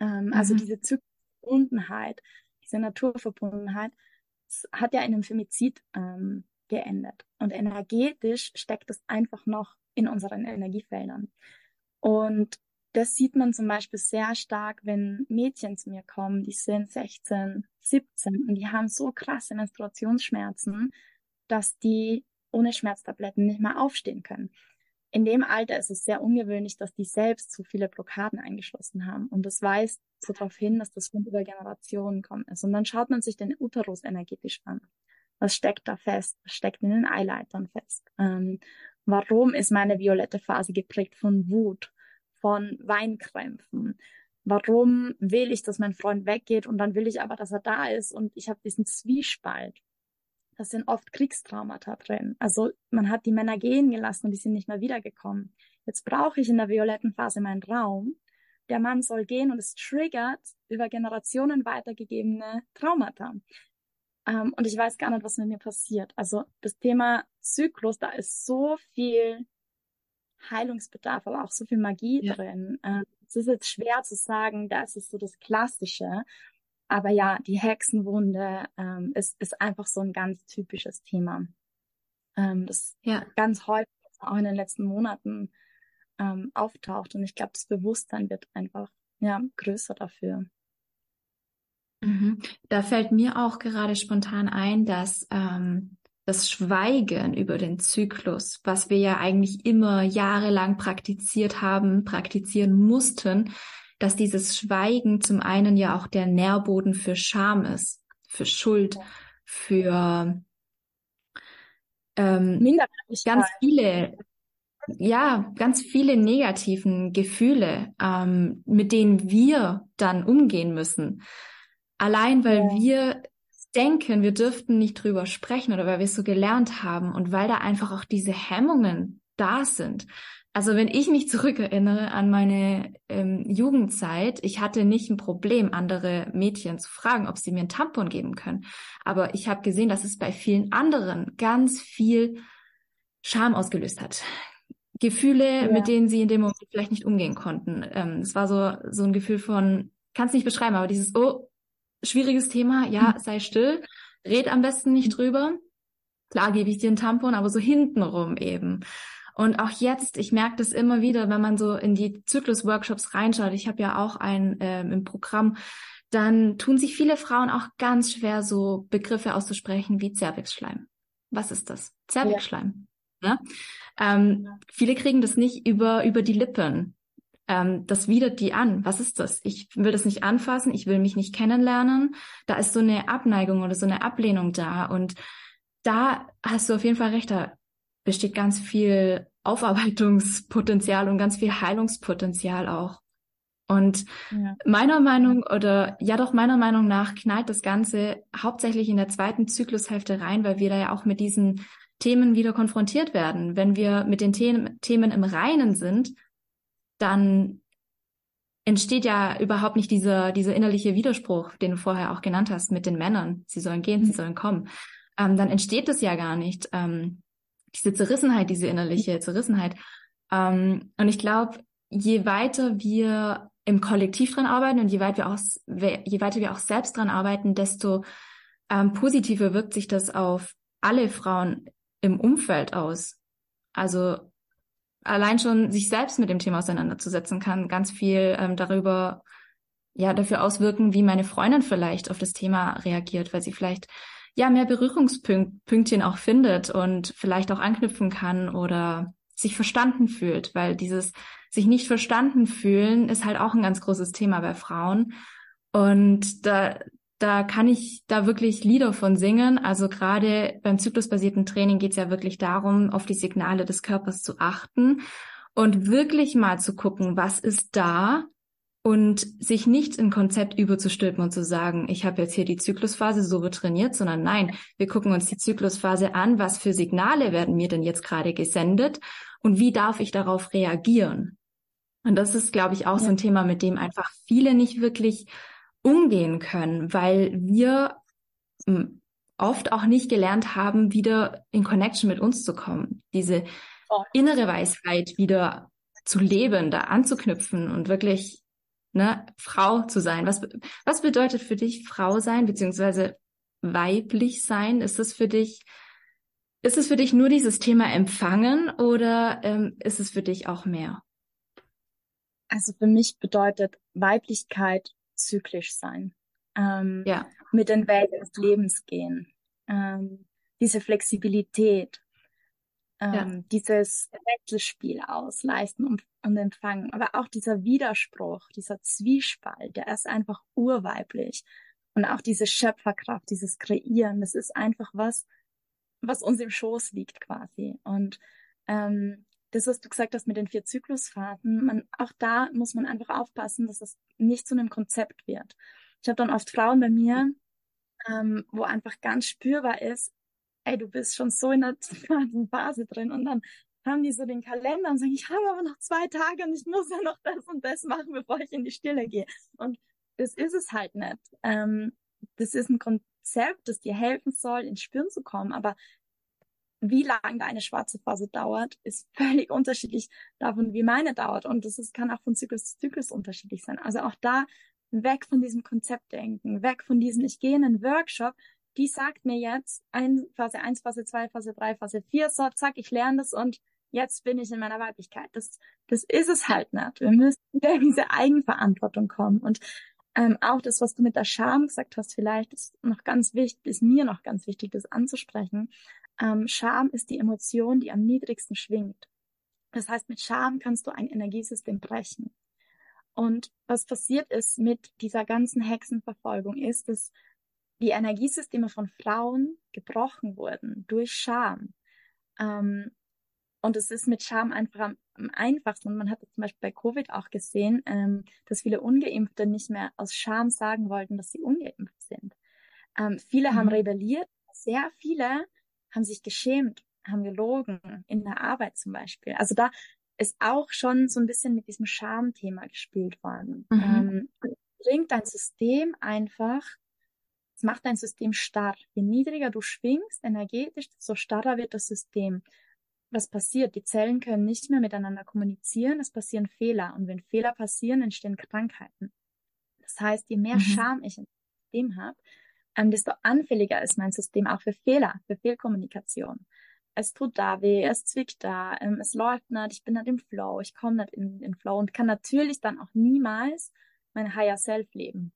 Ähm, also mhm. Also diese Zyklusverbundenheit, diese Naturverbundenheit, hat ja in einem Femizid ähm, geendet. Und energetisch steckt es einfach noch in unseren Energiefeldern. Und das sieht man zum Beispiel sehr stark, wenn Mädchen zu mir kommen, die sind 16, 17 und die haben so krasse Menstruationsschmerzen, dass die ohne Schmerztabletten nicht mehr aufstehen können in dem Alter ist es sehr ungewöhnlich, dass die selbst zu viele Blockaden eingeschlossen haben. Und das weist so darauf hin, dass das von über Generationen kommt ist. Und dann schaut man sich den Uterus energetisch an. Was steckt da fest? Was steckt in den Eileitern fest? Ähm, warum ist meine violette Phase geprägt von Wut, von Weinkrämpfen? Warum will ich, dass mein Freund weggeht und dann will ich aber, dass er da ist und ich habe diesen Zwiespalt? das sind oft Kriegstraumata drin. Also man hat die Männer gehen gelassen und die sind nicht mehr wiedergekommen. Jetzt brauche ich in der violetten Phase meinen Raum. Der Mann soll gehen und es triggert über Generationen weitergegebene Traumata. Ähm, und ich weiß gar nicht, was mit mir passiert. Also das Thema Zyklus, da ist so viel Heilungsbedarf, aber auch so viel Magie ja. drin. Ähm, es ist jetzt schwer zu sagen, das ist so das Klassische. Aber ja, die Hexenwunde ähm, ist, ist einfach so ein ganz typisches Thema. Ähm, das ja. ganz häufig, auch in den letzten Monaten, ähm, auftaucht. Und ich glaube, das Bewusstsein wird einfach ja größer dafür. Mhm. Da fällt mir auch gerade spontan ein, dass ähm, das Schweigen über den Zyklus, was wir ja eigentlich immer jahrelang praktiziert haben, praktizieren mussten, dass dieses Schweigen zum einen ja auch der Nährboden für Scham ist, für Schuld, für ähm, ganz viele, ja, ganz viele negativen Gefühle, ähm, mit denen wir dann umgehen müssen. Allein weil ja. wir denken, wir dürften nicht drüber sprechen oder weil wir es so gelernt haben und weil da einfach auch diese Hemmungen da sind. Also wenn ich mich zurückerinnere an meine ähm, Jugendzeit, ich hatte nicht ein Problem, andere Mädchen zu fragen, ob sie mir ein Tampon geben können. Aber ich habe gesehen, dass es bei vielen anderen ganz viel Scham ausgelöst hat. Gefühle, ja. mit denen sie in dem Moment vielleicht nicht umgehen konnten. Ähm, es war so, so ein Gefühl von, kann es nicht beschreiben, aber dieses, oh, schwieriges Thema, ja, sei still, red am besten nicht drüber. Klar gebe ich dir ein Tampon, aber so hintenrum eben. Und auch jetzt, ich merke das immer wieder, wenn man so in die Zyklus-Workshops reinschaut, ich habe ja auch einen ähm, im Programm, dann tun sich viele Frauen auch ganz schwer, so Begriffe auszusprechen wie Zervixschleim. Was ist das? Zervixschleim. Ne? Ähm, viele kriegen das nicht über, über die Lippen. Ähm, das widert die an. Was ist das? Ich will das nicht anfassen, ich will mich nicht kennenlernen. Da ist so eine Abneigung oder so eine Ablehnung da. Und da hast du auf jeden Fall recht, da besteht ganz viel Aufarbeitungspotenzial und ganz viel Heilungspotenzial auch. Und ja. meiner Meinung oder ja doch meiner Meinung nach knallt das Ganze hauptsächlich in der zweiten Zyklushälfte rein, weil wir da ja auch mit diesen Themen wieder konfrontiert werden. Wenn wir mit den The Themen im Reinen sind, dann entsteht ja überhaupt nicht dieser, dieser innerliche Widerspruch, den du vorher auch genannt hast mit den Männern. Sie sollen gehen, mhm. sie sollen kommen. Ähm, dann entsteht das ja gar nicht. Ähm, diese Zerrissenheit, diese innerliche Zerrissenheit. Ähm, und ich glaube, je weiter wir im Kollektiv dran arbeiten und je, weit wir auch, je weiter wir auch selbst dran arbeiten, desto ähm, positiver wirkt sich das auf alle Frauen im Umfeld aus. Also allein schon sich selbst mit dem Thema auseinanderzusetzen kann ganz viel ähm, darüber ja dafür auswirken, wie meine Freundin vielleicht auf das Thema reagiert, weil sie vielleicht ja mehr Berührungspünktchen auch findet und vielleicht auch anknüpfen kann oder sich verstanden fühlt, weil dieses sich nicht verstanden fühlen ist halt auch ein ganz großes Thema bei Frauen. Und da, da kann ich da wirklich Lieder von singen. Also gerade beim zyklusbasierten Training geht es ja wirklich darum, auf die Signale des Körpers zu achten und wirklich mal zu gucken, was ist da und sich nicht in Konzept überzustülpen und zu sagen, ich habe jetzt hier die Zyklusphase so trainiert, sondern nein, wir gucken uns die Zyklusphase an, was für Signale werden mir denn jetzt gerade gesendet und wie darf ich darauf reagieren? Und das ist, glaube ich, auch ja. so ein Thema, mit dem einfach viele nicht wirklich umgehen können, weil wir hm, oft auch nicht gelernt haben, wieder in Connection mit uns zu kommen, diese innere Weisheit wieder zu leben, da anzuknüpfen und wirklich ne, Frau zu sein. Was, was bedeutet für dich Frau sein, beziehungsweise weiblich sein? Ist es für dich, ist es für dich nur dieses Thema empfangen oder ähm, ist es für dich auch mehr? Also für mich bedeutet Weiblichkeit zyklisch sein. Ähm, ja. Mit den Wellen des Lebens gehen. Ähm, diese Flexibilität, ähm, ja. dieses Wechselspiel ausleisten und, und empfangen. Aber auch dieser Widerspruch, dieser Zwiespalt, der ist einfach urweiblich. Und auch diese Schöpferkraft, dieses Kreieren, das ist einfach was, was uns im Schoß liegt quasi. Und ähm, das, was du gesagt hast mit den vier Zyklusphasen, man, auch da muss man einfach aufpassen, dass das nicht zu einem Konzept wird. Ich habe dann oft Frauen bei mir, ähm, wo einfach ganz spürbar ist, ey, du bist schon so in der (laughs) zweiten Phase drin und dann haben die so den Kalender und sagen, ich habe aber noch zwei Tage und ich muss ja noch das und das machen, bevor ich in die Stille gehe. Und das ist es halt nicht. Ähm, das ist ein Konzept, das dir helfen soll, ins Spüren zu kommen, aber wie lange deine schwarze Phase dauert, ist völlig unterschiedlich davon, wie meine dauert. Und das ist, kann auch von Zyklus zu Zyklus unterschiedlich sein. Also auch da weg von diesem Konzeptdenken, weg von diesem, ich gehe in einen Workshop, die sagt mir jetzt ein, Phase 1, Phase 2, Phase 3, Phase 4, so, zack, ich lerne das und jetzt bin ich in meiner Weiblichkeit. Das, das ist es halt nicht. Wir müssen wieder (laughs) in diese Eigenverantwortung kommen. Und ähm, auch das, was du mit der Scham gesagt hast, vielleicht ist noch ganz wichtig, ist mir noch ganz wichtig, das anzusprechen. Ähm, Scham ist die Emotion, die am niedrigsten schwingt. Das heißt, mit Scham kannst du ein Energiesystem brechen. Und was passiert ist mit dieser ganzen Hexenverfolgung ist, dass die Energiesysteme von Frauen gebrochen wurden durch Scham. Ähm, und es ist mit Scham einfach am, am einfachsten. Und man hat zum Beispiel bei Covid auch gesehen, ähm, dass viele Ungeimpfte nicht mehr aus Scham sagen wollten, dass sie ungeimpft sind. Ähm, viele mhm. haben rebelliert, sehr viele haben sich geschämt, haben gelogen, in der Arbeit zum Beispiel. Also da ist auch schon so ein bisschen mit diesem Schamthema gespielt worden. Mhm. Ähm, bringt dein System einfach, es macht dein System starr. Je niedriger du schwingst energetisch, desto starrer wird das System was passiert? Die Zellen können nicht mehr miteinander kommunizieren, es passieren Fehler. Und wenn Fehler passieren, entstehen Krankheiten. Das heißt, je mehr mhm. Scham ich im System habe, ähm, desto anfälliger ist mein System auch für Fehler, für Fehlkommunikation. Es tut da weh, es zwickt da, ähm, es läuft nicht, ich bin nicht im Flow, ich komme nicht in den Flow und kann natürlich dann auch niemals mein Higher Self leben.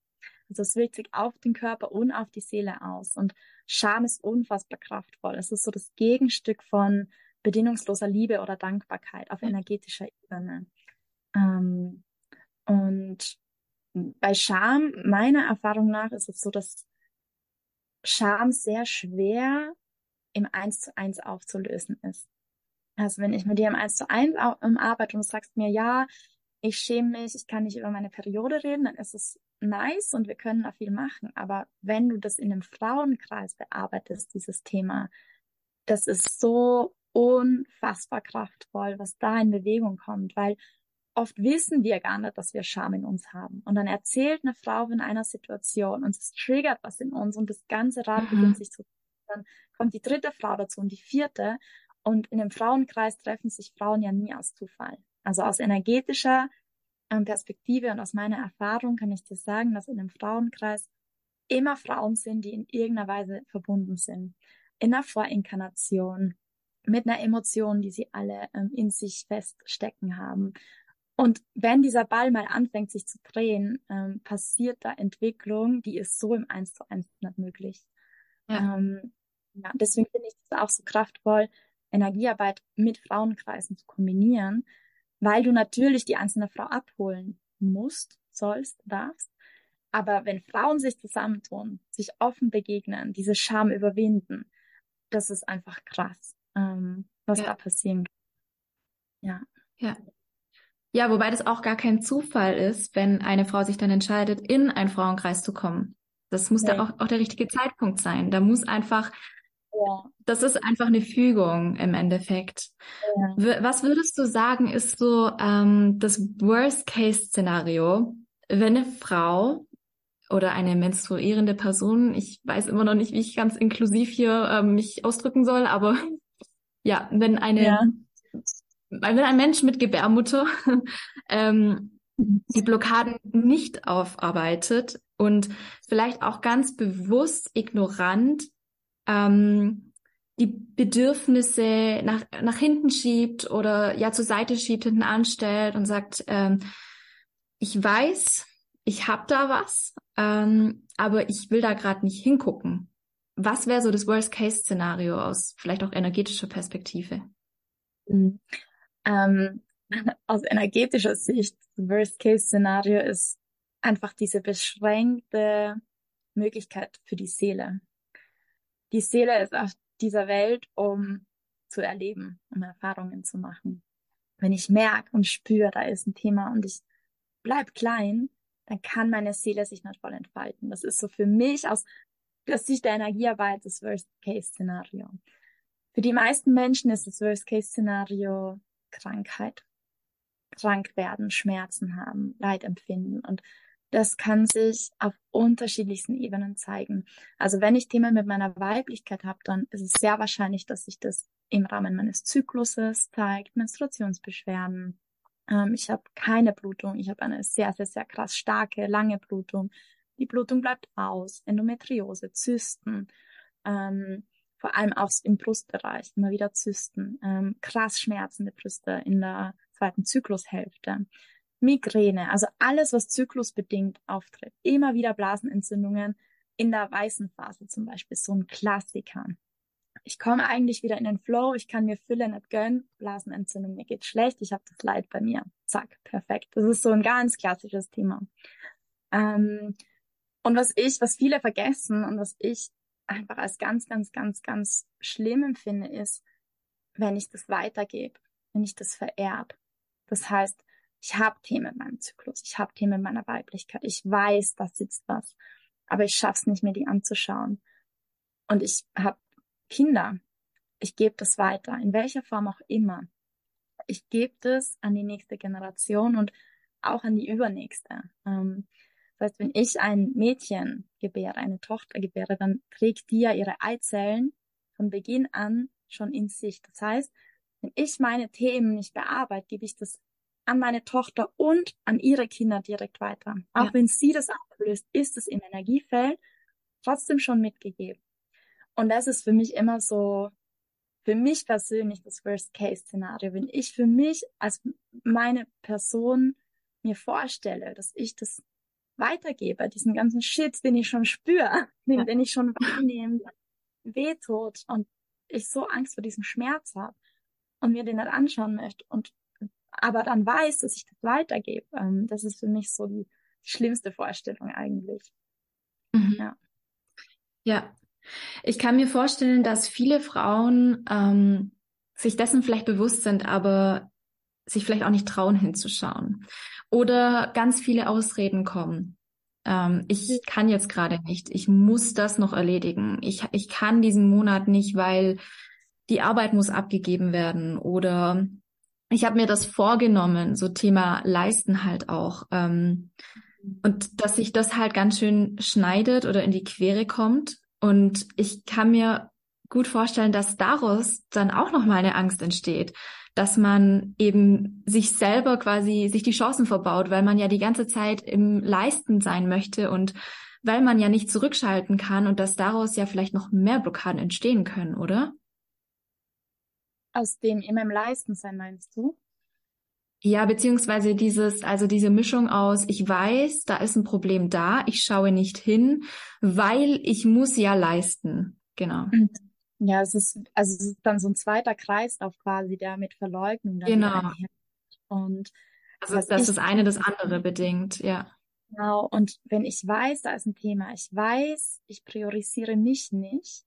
Also es wirkt sich auf den Körper und auf die Seele aus. Und Scham ist unfassbar kraftvoll. Es ist so das Gegenstück von bedingungsloser Liebe oder Dankbarkeit auf energetischer Ebene. Ähm, und bei Scham, meiner Erfahrung nach, ist es so, dass Scham sehr schwer im Eins zu eins aufzulösen ist. Also wenn ich mit dir im Eins zu eins arbeite und du sagst mir, ja, ich schäme mich, ich kann nicht über meine Periode reden, dann ist es nice und wir können da viel machen. Aber wenn du das in einem Frauenkreis bearbeitest, dieses Thema, das ist so unfassbar kraftvoll, was da in Bewegung kommt, weil oft wissen wir gar nicht, dass wir Scham in uns haben. Und dann erzählt eine Frau in einer Situation und es triggert was in uns und das ganze Rad mhm. beginnt sich zu. Dann kommt die dritte Frau dazu und die vierte. Und in dem Frauenkreis treffen sich Frauen ja nie aus Zufall. Also aus energetischer ähm, Perspektive und aus meiner Erfahrung kann ich dir sagen, dass in dem Frauenkreis immer Frauen sind, die in irgendeiner Weise verbunden sind. In einer Vorinkarnation, mit einer Emotion, die sie alle ähm, in sich feststecken haben. Und wenn dieser Ball mal anfängt, sich zu drehen, ähm, passiert da Entwicklung, die ist so im Eins zu eins nicht möglich. Ja. Ähm, ja, deswegen finde ich es auch so kraftvoll, Energiearbeit mit Frauenkreisen zu kombinieren, weil du natürlich die einzelne Frau abholen musst, sollst, darfst. Aber wenn Frauen sich zusammentun, sich offen begegnen, diese Scham überwinden, das ist einfach krass ähm, was ja. da passieren kann. Ja. Ja. Ja, wobei das auch gar kein Zufall ist, wenn eine Frau sich dann entscheidet, in einen Frauenkreis zu kommen. Das muss ja. da auch, auch der richtige Zeitpunkt sein. Da muss einfach, ja. das ist einfach eine Fügung im Endeffekt. Ja. Was würdest du sagen, ist so ähm, das Worst-Case-Szenario, wenn eine Frau oder eine menstruierende Person, ich weiß immer noch nicht, wie ich ganz inklusiv hier ähm, mich ausdrücken soll, aber (laughs) ja, wenn eine. Wenn ein Mensch mit Gebärmutter (laughs) ähm, die Blockaden nicht aufarbeitet und vielleicht auch ganz bewusst ignorant ähm, die Bedürfnisse nach, nach hinten schiebt oder ja zur Seite schiebt, hinten anstellt und sagt, ähm, ich weiß, ich habe da was, ähm, aber ich will da gerade nicht hingucken. Was wäre so das Worst-Case-Szenario aus vielleicht auch energetischer Perspektive? Ähm, (laughs) aus energetischer Sicht, Worst-Case-Szenario ist einfach diese beschränkte Möglichkeit für die Seele. Die Seele ist auf dieser Welt, um zu erleben, um Erfahrungen zu machen. Wenn ich merke und spüre, da ist ein Thema und ich bleib klein, dann kann meine Seele sich nicht voll entfalten. Das ist so für mich aus aus Sicht der Energiearbeit das Worst-Case-Szenario. Für die meisten Menschen ist das Worst-Case-Szenario Krankheit. Krank werden, Schmerzen haben, Leid empfinden. Und das kann sich auf unterschiedlichsten Ebenen zeigen. Also wenn ich Themen mit meiner Weiblichkeit habe, dann ist es sehr wahrscheinlich, dass sich das im Rahmen meines Zykluses zeigt, Menstruationsbeschwerden. Ähm, ich habe keine Blutung, ich habe eine sehr, sehr, sehr krass starke, lange Blutung. Die Blutung bleibt aus, Endometriose, Zysten, ähm, vor allem auch im Brustbereich, immer wieder Zysten, ähm, krass schmerzende Brüste in der zweiten Zyklushälfte, Migräne, also alles, was zyklusbedingt auftritt, immer wieder Blasenentzündungen in der weißen Phase zum Beispiel, so ein Klassiker. Ich komme eigentlich wieder in den Flow, ich kann mir Fülle nicht gönnen, Blasenentzündung, mir geht schlecht, ich habe das Leid bei mir. Zack, perfekt. Das ist so ein ganz klassisches Thema. Ähm, und was ich, was viele vergessen und was ich einfach als ganz, ganz, ganz, ganz schlimm empfinde, ist, wenn ich das weitergebe, wenn ich das vererb. Das heißt, ich habe Themen in meinem Zyklus, ich habe Themen in meiner Weiblichkeit, ich weiß, da sitzt was, aber ich schaff's nicht mehr, die anzuschauen. Und ich habe Kinder, ich gebe das weiter, in welcher Form auch immer. Ich gebe das an die nächste Generation und auch an die übernächste. Ähm, das heißt, wenn ich ein Mädchen gebäre, eine Tochter gebäre, dann trägt die ja ihre Eizellen von Beginn an schon in sich. Das heißt, wenn ich meine Themen nicht bearbeite, gebe ich das an meine Tochter und an ihre Kinder direkt weiter. Auch ja. wenn sie das ablöst, ist es im Energiefeld trotzdem schon mitgegeben. Und das ist für mich immer so, für mich persönlich das Worst-Case-Szenario. Wenn ich für mich als meine Person mir vorstelle, dass ich das weitergebe, diesen ganzen Shit, den ich schon spüre, (laughs) den, den ich schon wahrnehme, wehtut und ich so Angst vor diesem Schmerz habe und mir den nicht anschauen möchte und aber dann weiß, dass ich das weitergebe. Ähm, das ist für mich so die schlimmste Vorstellung eigentlich. Mhm. Ja. Ja. Ich kann mir vorstellen, dass viele Frauen ähm, sich dessen vielleicht bewusst sind, aber sich vielleicht auch nicht trauen hinzuschauen. Oder ganz viele Ausreden kommen. Ähm, ich kann jetzt gerade nicht. Ich muss das noch erledigen. Ich, ich kann diesen Monat nicht, weil die Arbeit muss abgegeben werden. Oder ich habe mir das vorgenommen, so Thema Leisten halt auch. Ähm, und dass sich das halt ganz schön schneidet oder in die Quere kommt. Und ich kann mir gut vorstellen, dass daraus dann auch noch mal eine Angst entsteht dass man eben sich selber quasi sich die Chancen verbaut, weil man ja die ganze Zeit im Leisten sein möchte und weil man ja nicht zurückschalten kann und dass daraus ja vielleicht noch mehr Blockaden entstehen können, oder? Aus dem immer im Leisten sein meinst du? Ja, beziehungsweise dieses, also diese Mischung aus, ich weiß, da ist ein Problem da, ich schaue nicht hin, weil ich muss ja leisten. Genau. Ja, es ist, also es ist dann so ein zweiter Kreislauf quasi, der mit Verleugnung dann Genau. Und Also das ist das eine das andere bedingt, ja. Genau, und wenn ich weiß, da ist ein Thema, ich weiß, ich priorisiere mich nicht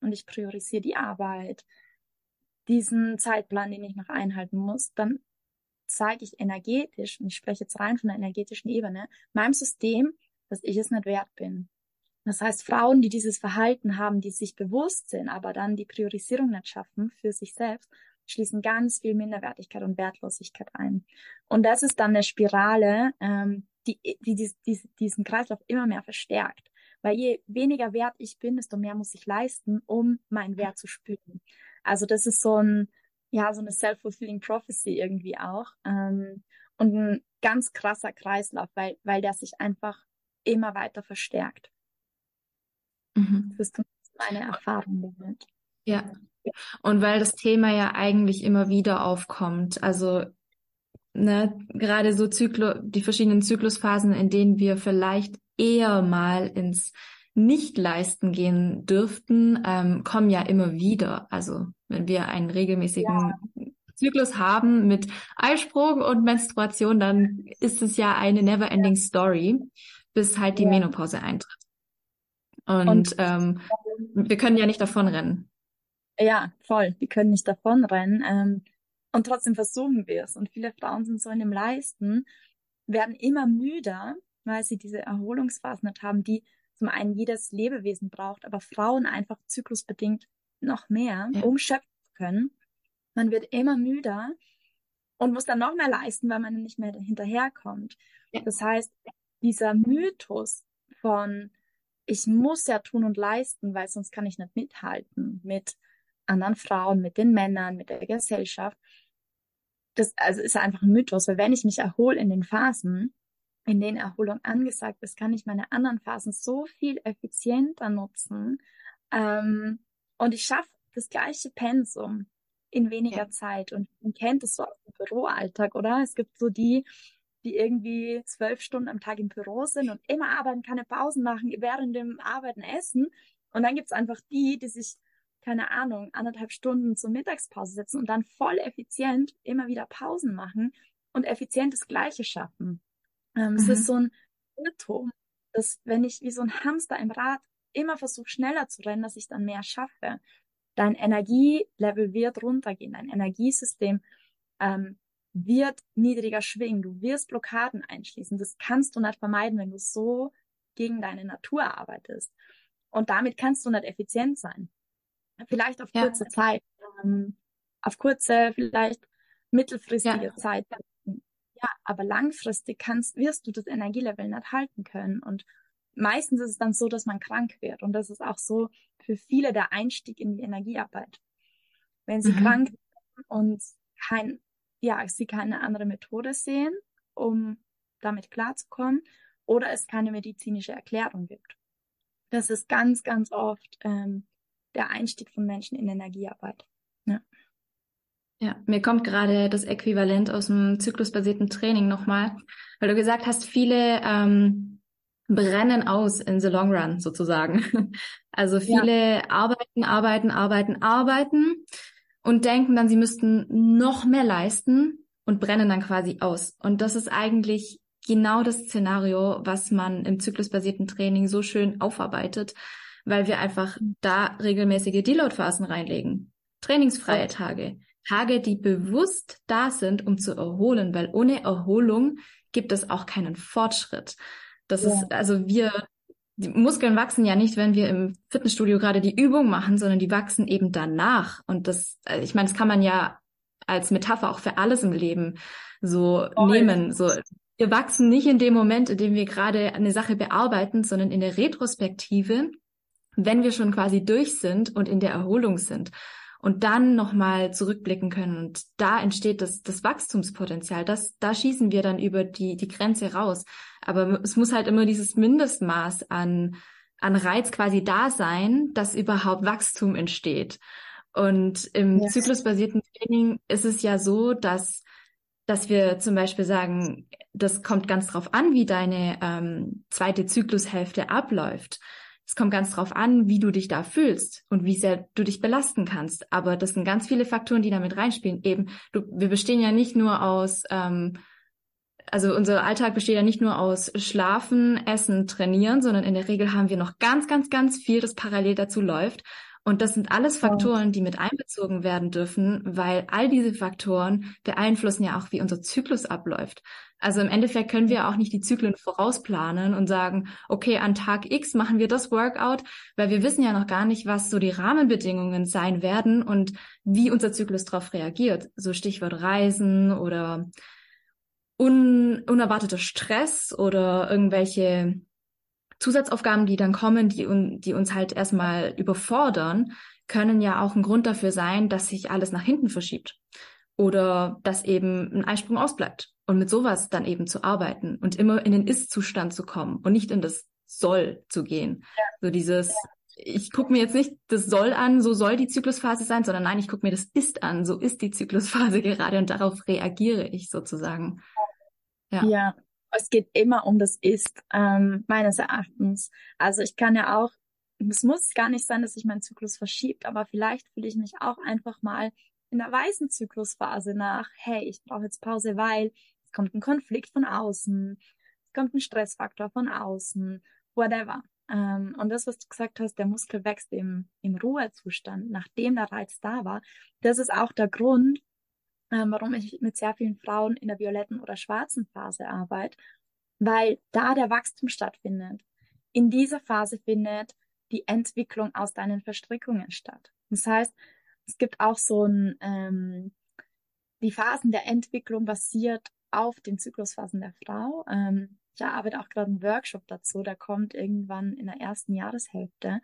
und ich priorisiere die Arbeit, diesen Zeitplan, den ich noch einhalten muss, dann zeige ich energetisch, und ich spreche jetzt rein von der energetischen Ebene, meinem System, dass ich es nicht wert bin. Das heißt, Frauen, die dieses Verhalten haben, die sich bewusst sind, aber dann die Priorisierung nicht schaffen für sich selbst, schließen ganz viel Minderwertigkeit und Wertlosigkeit ein. Und das ist dann eine Spirale, ähm, die, die, die, die diesen Kreislauf immer mehr verstärkt. Weil je weniger wert ich bin, desto mehr muss ich leisten, um meinen Wert zu spüren. Also das ist so ein, ja, so eine self-fulfilling prophecy irgendwie auch. Ähm, und ein ganz krasser Kreislauf, weil, weil der sich einfach immer weiter verstärkt. Mhm. Das ist meine Erfahrung damit. Ja. Und weil das Thema ja eigentlich immer wieder aufkommt, also ne, gerade so Zyklo, die verschiedenen Zyklusphasen, in denen wir vielleicht eher mal ins Nicht-Leisten gehen dürften, ähm, kommen ja immer wieder. Also wenn wir einen regelmäßigen ja. Zyklus haben mit Eisprung und Menstruation, dann ist es ja eine never-ending Story, bis halt die ja. Menopause eintritt. Und, und ähm, wir können ja nicht davonrennen. Ja, voll. Wir können nicht davonrennen. Ähm, und trotzdem versuchen wir es. Und viele Frauen sind so in dem Leisten, werden immer müder, weil sie diese Erholungsphasen nicht haben, die zum einen jedes Lebewesen braucht, aber Frauen einfach zyklusbedingt noch mehr, ja. um schöpfen zu können. Man wird immer müder und muss dann noch mehr leisten, weil man nicht mehr hinterherkommt. Ja. Das heißt, dieser Mythos von ich muss ja tun und leisten, weil sonst kann ich nicht mithalten mit anderen Frauen, mit den Männern, mit der Gesellschaft. Das also ist einfach ein Mythos, weil wenn ich mich erhole in den Phasen, in denen Erholung angesagt ist, kann ich meine anderen Phasen so viel effizienter nutzen. Ähm, Und ich schaffe das gleiche Pensum in weniger ja. Zeit. Und man kennt es so aus dem Büroalltag, oder? Es gibt so die, die irgendwie zwölf Stunden am Tag im Büro sind und immer arbeiten, keine Pausen machen, während dem Arbeiten essen. Und dann gibt's einfach die, die sich, keine Ahnung, anderthalb Stunden zur Mittagspause setzen und dann voll effizient immer wieder Pausen machen und effizient das Gleiche schaffen. Ähm, mhm. Es ist so ein Irrtum, dass wenn ich wie so ein Hamster im Rad immer versuche, schneller zu rennen, dass ich dann mehr schaffe. Dein Energielevel wird runtergehen, dein Energiesystem ähm, wird niedriger schwingen, du wirst Blockaden einschließen. Das kannst du nicht vermeiden, wenn du so gegen deine Natur arbeitest. Und damit kannst du nicht effizient sein. Vielleicht auf kurze ja. Zeit, ähm, auf kurze, vielleicht mittelfristige ja. Zeit. Ja, aber langfristig kannst, wirst du das Energielevel nicht halten können. Und meistens ist es dann so, dass man krank wird. Und das ist auch so für viele der Einstieg in die Energiearbeit. Wenn sie mhm. krank sind und kein, ja, sie keine andere Methode sehen, um damit klarzukommen, oder es keine medizinische Erklärung gibt. Das ist ganz, ganz oft ähm, der Einstieg von Menschen in Energiearbeit. Ja. Ja, mir kommt gerade das Äquivalent aus dem zyklusbasierten Training nochmal, weil du gesagt hast, viele ähm, brennen aus in the long run sozusagen. (laughs) Also viele ja. arbeiten, arbeiten, arbeiten, arbeiten und denken dann, sie müssten noch mehr leisten und brennen dann quasi aus. Und das ist eigentlich genau das Szenario, was man im zyklusbasierten Training so schön aufarbeitet, weil wir einfach da regelmäßige Deload-Phasen reinlegen. Trainingsfreie Tage. Tage, die bewusst da sind, um zu erholen, weil ohne Erholung gibt es auch keinen Fortschritt. Das ja. ist, also wir, die Muskeln wachsen ja nicht, wenn wir im Fitnessstudio gerade die Übung machen, sondern die wachsen eben danach. Und das, äh, ich meine, das kann man ja als Metapher auch für alles im Leben so oh, nehmen. So, wir wachsen nicht in dem Moment, in dem wir gerade eine Sache bearbeiten, sondern in der Retrospektive, wenn wir schon quasi durch sind und in der Erholung sind und dann nochmal zurückblicken können. Und da entsteht das, das Wachstumspotenzial. Das, da schießen wir dann über die, die Grenze raus. Aber es muss halt immer dieses Mindestmaß an, an Reiz quasi da sein, dass überhaupt Wachstum entsteht. Und im yes. zyklusbasierten Training ist es ja so, dass, dass wir zum Beispiel sagen, das kommt ganz drauf an, wie deine ähm, zweite Zyklushälfte abläuft. Es kommt ganz drauf an, wie du dich da fühlst und wie sehr du dich belasten kannst. Aber das sind ganz viele Faktoren, die damit reinspielen. Eben, du, wir bestehen ja nicht nur aus, ähm, also unser Alltag besteht ja nicht nur aus Schlafen, Essen, Trainieren, sondern in der Regel haben wir noch ganz, ganz, ganz viel, das parallel dazu läuft. Und das sind alles Faktoren, die mit einbezogen werden dürfen, weil all diese Faktoren beeinflussen ja auch, wie unser Zyklus abläuft. Also im Endeffekt können wir auch nicht die Zyklen vorausplanen und sagen, okay, an Tag X machen wir das Workout, weil wir wissen ja noch gar nicht, was so die Rahmenbedingungen sein werden und wie unser Zyklus darauf reagiert. So Stichwort Reisen oder un unerwarteter Stress oder irgendwelche Zusatzaufgaben, die dann kommen, die, un die uns halt erstmal überfordern, können ja auch ein Grund dafür sein, dass sich alles nach hinten verschiebt oder dass eben ein Eisprung ausbleibt und mit sowas dann eben zu arbeiten und immer in den Ist-Zustand zu kommen und nicht in das Soll zu gehen. Ja. So dieses, ja. Ich gucke mir jetzt nicht das Soll an, so soll die Zyklusphase sein, sondern nein, ich gucke mir das Ist an, so ist die Zyklusphase (laughs) gerade und darauf reagiere ich sozusagen. Ja. ja. Es geht immer um das Ist, ähm, meines Erachtens. Also ich kann ja auch, es muss gar nicht sein, dass sich mein Zyklus verschiebt, aber vielleicht fühle ich mich auch einfach mal in der weißen Zyklusphase nach, hey, ich brauche jetzt Pause, weil es kommt ein Konflikt von außen, es kommt ein Stressfaktor von außen, whatever. Ähm, und das, was du gesagt hast, der Muskel wächst im, im Ruhezustand, nachdem der Reiz da war. Das ist auch der Grund, ähm, warum ich mit sehr vielen Frauen in der violetten oder schwarzen Phase arbeite, weil da der Wachstum stattfindet. In dieser Phase findet die Entwicklung aus deinen Verstrickungen statt. Das heißt, es gibt auch so ein, ähm, die Phasen der Entwicklung basiert auf den Zyklusphasen der Frau. Ähm, ich arbeite auch gerade einen Workshop dazu, der kommt irgendwann in der ersten Jahreshälfte.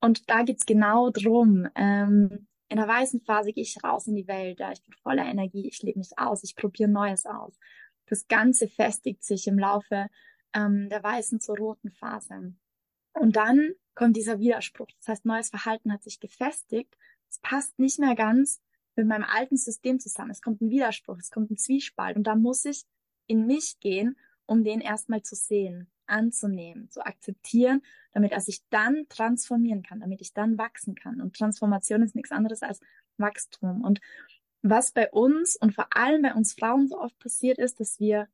Und da geht's genau drum. Ähm, in der weißen Phase gehe ich raus in die Welt, ja, ich bin voller Energie, ich lebe mich aus, ich probiere Neues aus. Das Ganze festigt sich im Laufe ähm, der weißen zur roten Phase. Und dann kommt dieser Widerspruch. Das heißt, neues Verhalten hat sich gefestigt. Es passt nicht mehr ganz mit meinem alten System zusammen. Es kommt ein Widerspruch, es kommt ein Zwiespalt. Und da muss ich in mich gehen, um den erstmal zu sehen, anzunehmen, zu akzeptieren, damit er sich dann transformieren kann, damit ich dann wachsen kann. Und Transformation ist nichts anderes als Wachstum. Und was bei uns und vor allem bei uns Frauen so oft passiert ist, dass wir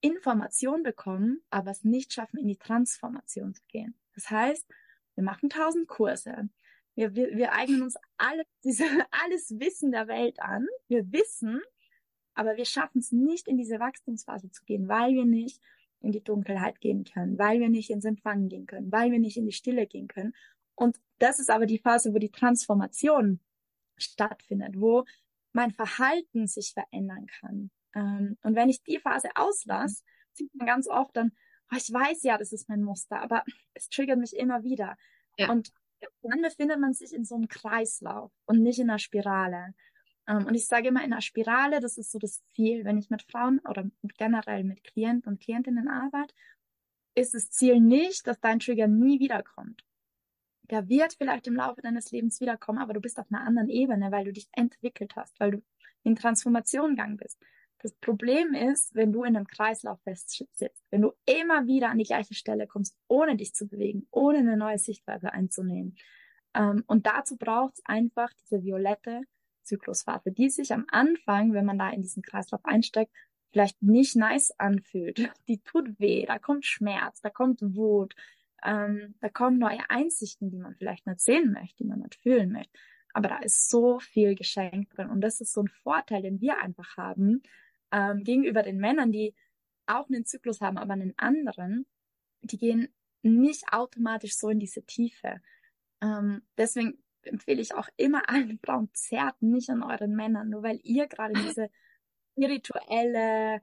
Information bekommen, aber es nicht schaffen, in die Transformation zu gehen. Das heißt, wir machen tausend Kurse. Wir, wir, wir eignen uns alle, (laughs) diese, alles Wissen der Welt an. Wir wissen, aber wir schaffen es nicht, in diese Wachstumsphase zu gehen, weil wir nicht in die Dunkelheit gehen können, weil wir nicht ins Empfangen gehen können, weil wir nicht in die Stille gehen können. Und das ist aber die Phase, wo die Transformation stattfindet, wo mein Verhalten sich verändern kann. Ähm, und wenn ich die Phase auslasse, sieht man ganz oft dann, oh, ich weiß ja, das ist mein Muster, aber es triggert mich immer wieder. Ja. Und dann befindet man sich in so einem Kreislauf und nicht in einer Spirale. Ähm, und ich sage immer, in einer Spirale, das ist so das Ziel, wenn ich mit Frauen oder generell mit Klienten und Klientinnen arbeite, ist das Ziel nicht, dass dein Trigger nie wiederkommt. Der wird vielleicht im Laufe deines Lebens wiederkommen, aber du bist auf einer anderen Ebene, weil du dich entwickelt hast, weil du in Transformation gegangen bist. Das Problem ist, wenn du in einem Kreislauf festsitzt, wenn du immer wieder an die gleiche Stelle kommst, ohne dich zu bewegen, ohne eine neue Sichtweise einzunehmen. Ähm, und dazu braucht es einfach diese violette Zyklusphase, die sich am Anfang, wenn man da in diesen Kreislauf einsteckt, vielleicht nicht nice anfühlt. (laughs) Die tut weh, da kommt Schmerz, da kommt Wut, ähm, da kommen neue Einsichten, die man vielleicht nicht sehen möchte, die man nicht fühlen möchte. Aber da ist so viel geschenkt drin. Und das ist so ein Vorteil, den wir einfach haben, ähm, gegenüber den Männern, die auch einen Zyklus haben, aber einen anderen, die gehen nicht automatisch so in diese Tiefe. Ähm, deswegen empfehle ich auch immer allen (laughs) Frauen, zerrt nicht an euren Männern, nur weil ihr gerade in (laughs) diese spirituelle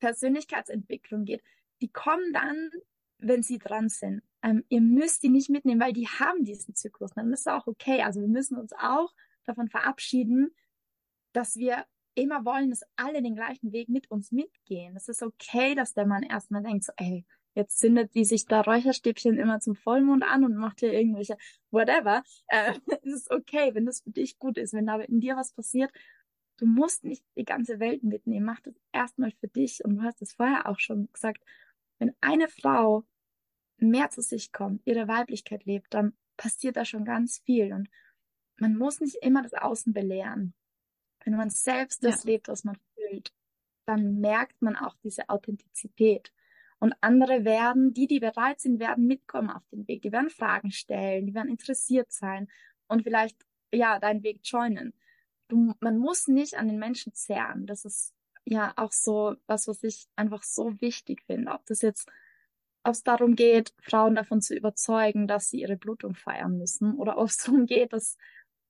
Persönlichkeitsentwicklung geht. Die kommen dann, wenn sie dran sind. Ähm, ihr müsst die nicht mitnehmen, weil die haben diesen Zyklus. Dann ist es auch okay. Also wir müssen uns auch davon verabschieden, dass wir immer wollen, dass alle den gleichen Weg mit uns mitgehen. Es ist okay, dass der Mann erstmal denkt, so, ey, jetzt zündet die sich da Räucherstäbchen immer zum Vollmond an und macht hier irgendwelche whatever. Äh, (laughs) es ist okay, wenn das für dich gut ist, wenn da in dir was passiert. Du musst nicht die ganze Welt mitnehmen. Mach das erstmal für dich. Und du hast es vorher auch schon gesagt. Wenn eine Frau mehr zu sich kommt, ihre Weiblichkeit lebt, dann passiert da schon ganz viel. Und man muss nicht immer das Außen belehren. Wenn man selbst das ja. lebt, was man fühlt, dann merkt man auch diese Authentizität. Und andere werden, die, die bereit sind, werden mitkommen auf den Weg. Die werden Fragen stellen, die werden interessiert sein und vielleicht, ja, deinen Weg joinen. Du, man muss nicht an den Menschen zehren. Das ist ja auch so was, was ich einfach so wichtig finde. Ob das jetzt, ob es darum geht, Frauen davon zu überzeugen, dass sie ihre Blutung feiern müssen oder ob es darum geht, dass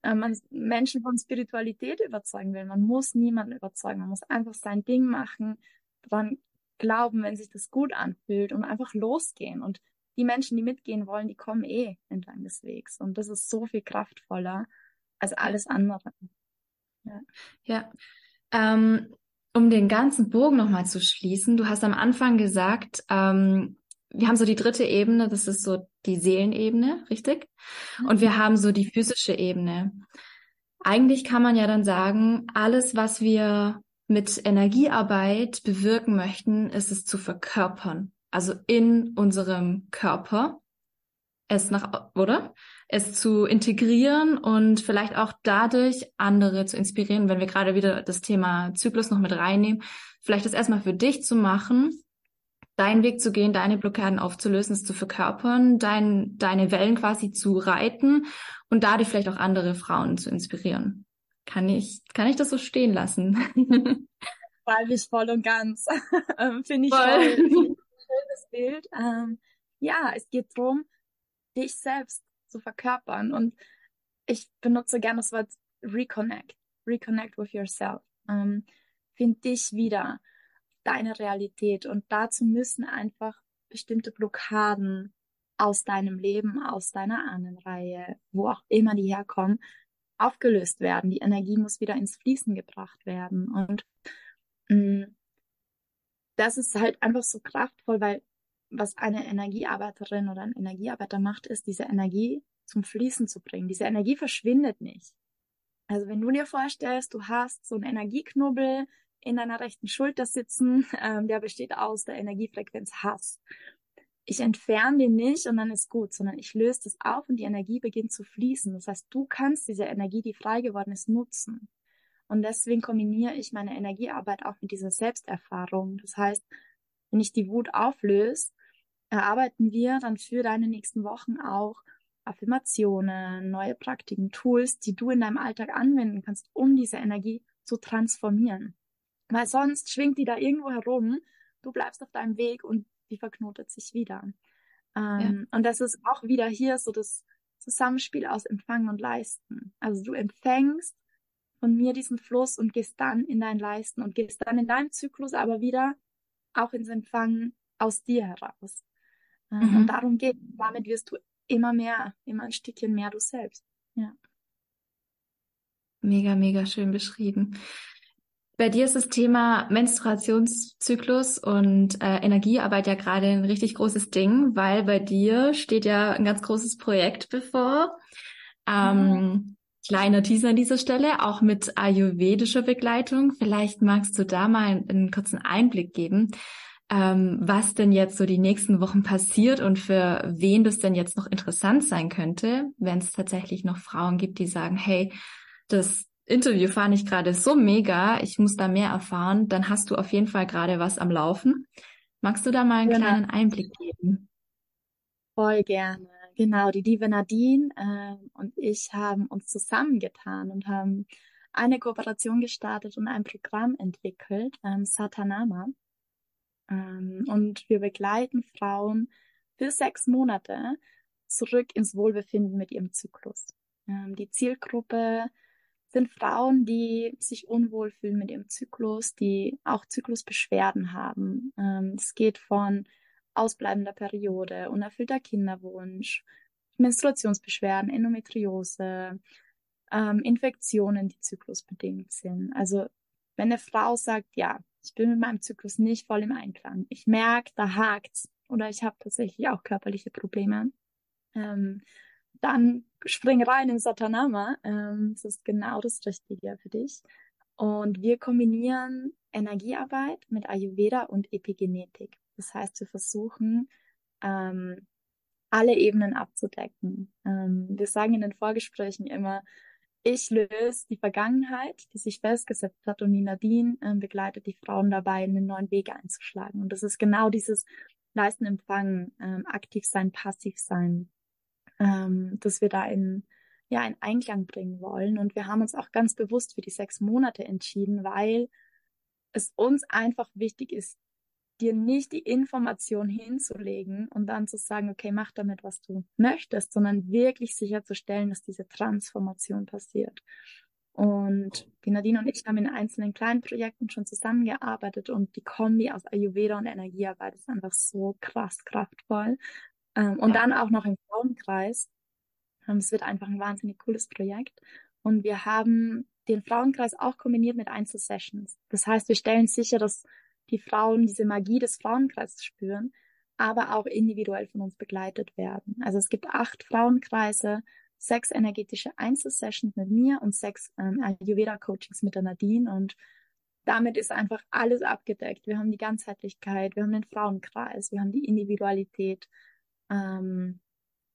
äh, man Menschen von Spiritualität überzeugen will. Man muss niemanden überzeugen. Man muss einfach sein Ding machen, dran glauben, wenn sich das gut anfühlt und einfach losgehen. Und die Menschen, die mitgehen wollen, die kommen eh entlang des Wegs. Und das ist so viel kraftvoller als alles andere. Ja. ja. Ähm, um den ganzen Bogen nochmal zu schließen, du hast am Anfang gesagt, ähm, wir haben so die dritte Ebene, das ist so die Seelenebene, richtig? Und wir haben so die physische Ebene. Eigentlich kann man ja dann sagen, alles, was wir mit Energiearbeit bewirken möchten, ist es zu verkörpern. Also in unserem Körper es nach, oder? Es zu integrieren und vielleicht auch dadurch andere zu inspirieren, wenn wir gerade wieder das Thema Zyklus noch mit reinnehmen, vielleicht das erstmal für dich zu machen deinen Weg zu gehen, deine Blockaden aufzulösen, es zu verkörpern, dein, deine Wellen quasi zu reiten und dadurch vielleicht auch andere Frauen zu inspirieren. Kann ich, kann ich das so stehen lassen? (laughs) Weil ich voll und ganz. (laughs) Ähm, finde ich voll. voll schönes Bild. Ähm, ja, es geht darum, dich selbst zu verkörpern. Und ich benutze gerne das Wort reconnect. Reconnect with yourself. Ähm, find dich wieder deine Realität. Und dazu müssen einfach bestimmte Blockaden aus deinem Leben, aus deiner Ahnenreihe, wo auch immer die herkommen, aufgelöst werden. Die Energie muss wieder ins Fließen gebracht werden. Und mh, mm, das ist halt einfach so kraftvoll, weil was eine Energiearbeiterin oder ein Energiearbeiter macht, ist, diese Energie zum Fließen zu bringen. Diese Energie verschwindet nicht. Also wenn du dir vorstellst, du hast so einen Energieknubbel in deiner rechten Schulter sitzen, (laughs) ähm, der besteht aus der Energiefrequenz Hass. Ich entferne den nicht und dann ist gut, sondern ich löse das auf und die Energie beginnt zu fließen. Das heißt, du kannst diese Energie, die frei geworden ist, nutzen. Und deswegen kombiniere ich meine Energiearbeit auch mit dieser Selbsterfahrung. Das heißt, wenn ich die Wut auflöse, erarbeiten wir dann für deine nächsten Wochen auch Affirmationen, neue Praktiken, Tools, die du in deinem Alltag anwenden kannst, um diese Energie zu transformieren. Weil sonst schwingt die da irgendwo herum, du bleibst auf deinem Weg und die verknotet sich wieder. Ähm, ja. Und das ist auch wieder hier so das Zusammenspiel aus Empfangen und Leisten. Also du empfängst von mir diesen Fluss und gehst dann in dein Leisten und gehst dann in deinem Zyklus aber wieder auch ins Empfangen aus dir heraus. Ähm, mhm. Und darum geht, damit wirst du immer mehr, immer ein Stückchen mehr du selbst. Ja. Mega, mega schön beschrieben. Bei dir ist das Thema Menstruationszyklus und äh, Energiearbeit ja gerade ein richtig großes Ding, weil bei dir steht ja ein ganz großes Projekt bevor. Ähm, mhm. Kleiner Teaser an dieser Stelle, auch mit ayurvedischer Begleitung. Vielleicht magst du da mal einen, einen kurzen Einblick geben, ähm, was denn jetzt so die nächsten Wochen passiert und für wen das denn jetzt noch interessant sein könnte, wenn es tatsächlich noch Frauen gibt, die sagen, hey, das Interview fand ich gerade so mega, ich muss da mehr erfahren, dann hast du auf jeden Fall gerade was am Laufen. Magst du da mal einen genau. kleinen Einblick geben? Voll gerne. Genau, die liebe Nadine äh, und ich haben uns zusammengetan und haben eine Kooperation gestartet und ein Programm entwickelt, ähm, Satanama. Ähm, und wir begleiten Frauen für sechs Monate zurück ins Wohlbefinden mit ihrem Zyklus. Ähm, die Zielgruppe sind Frauen, die sich unwohl fühlen mit ihrem Zyklus, die auch Zyklusbeschwerden haben. Ähm, es geht von ausbleibender Periode, unerfüllter Kinderwunsch, Menstruationsbeschwerden, Endometriose, ähm, Infektionen, die zyklusbedingt sind. Also wenn eine Frau sagt, ja, ich bin mit meinem Zyklus nicht voll im Einklang. Ich merke, da hakt's oder ich habe tatsächlich auch körperliche Probleme. Ähm, dann spring rein in Satanama. Ähm, das ist genau das Richtige für dich. Und wir kombinieren Energiearbeit mit Ayurveda und Epigenetik. Das heißt, wir versuchen, ähm, alle Ebenen abzudecken. Ähm, wir sagen in den Vorgesprächen immer, ich löse die Vergangenheit, die sich festgesetzt hat und die Nadine äh, begleitet die Frauen dabei, einen neuen Weg einzuschlagen. Und das ist genau dieses Leisten, Empfangen, ähm, aktiv sein, passiv sein, ähm, dass wir da in, ja, in Einklang bringen wollen. Und wir haben uns auch ganz bewusst für die sechs Monate entschieden, weil es uns einfach wichtig ist, dir nicht die Information hinzulegen und dann zu sagen, okay, mach damit, was du möchtest, sondern wirklich sicherzustellen, dass diese Transformation passiert. Und die Nadine und ich haben in einzelnen kleinen Projekten schon zusammengearbeitet und die Kombi aus Ayurveda und Energiearbeit ist einfach so krass kraftvoll. Ähm, und ja. dann auch noch im Frauenkreis. Ähm, es wird einfach ein wahnsinnig cooles Projekt. Und wir haben den Frauenkreis auch kombiniert mit Einzelsessions. Das heißt, wir stellen sicher, dass die Frauen diese Magie des Frauenkreises spüren, aber auch individuell von uns begleitet werden. Also es gibt acht Frauenkreise, sechs energetische Einzelsessions mit mir und sechs ähm, Ayurveda-Coachings mit der Nadine und damit ist einfach alles abgedeckt. Wir haben die Ganzheitlichkeit, wir haben den Frauenkreis, wir haben die Individualität ähm,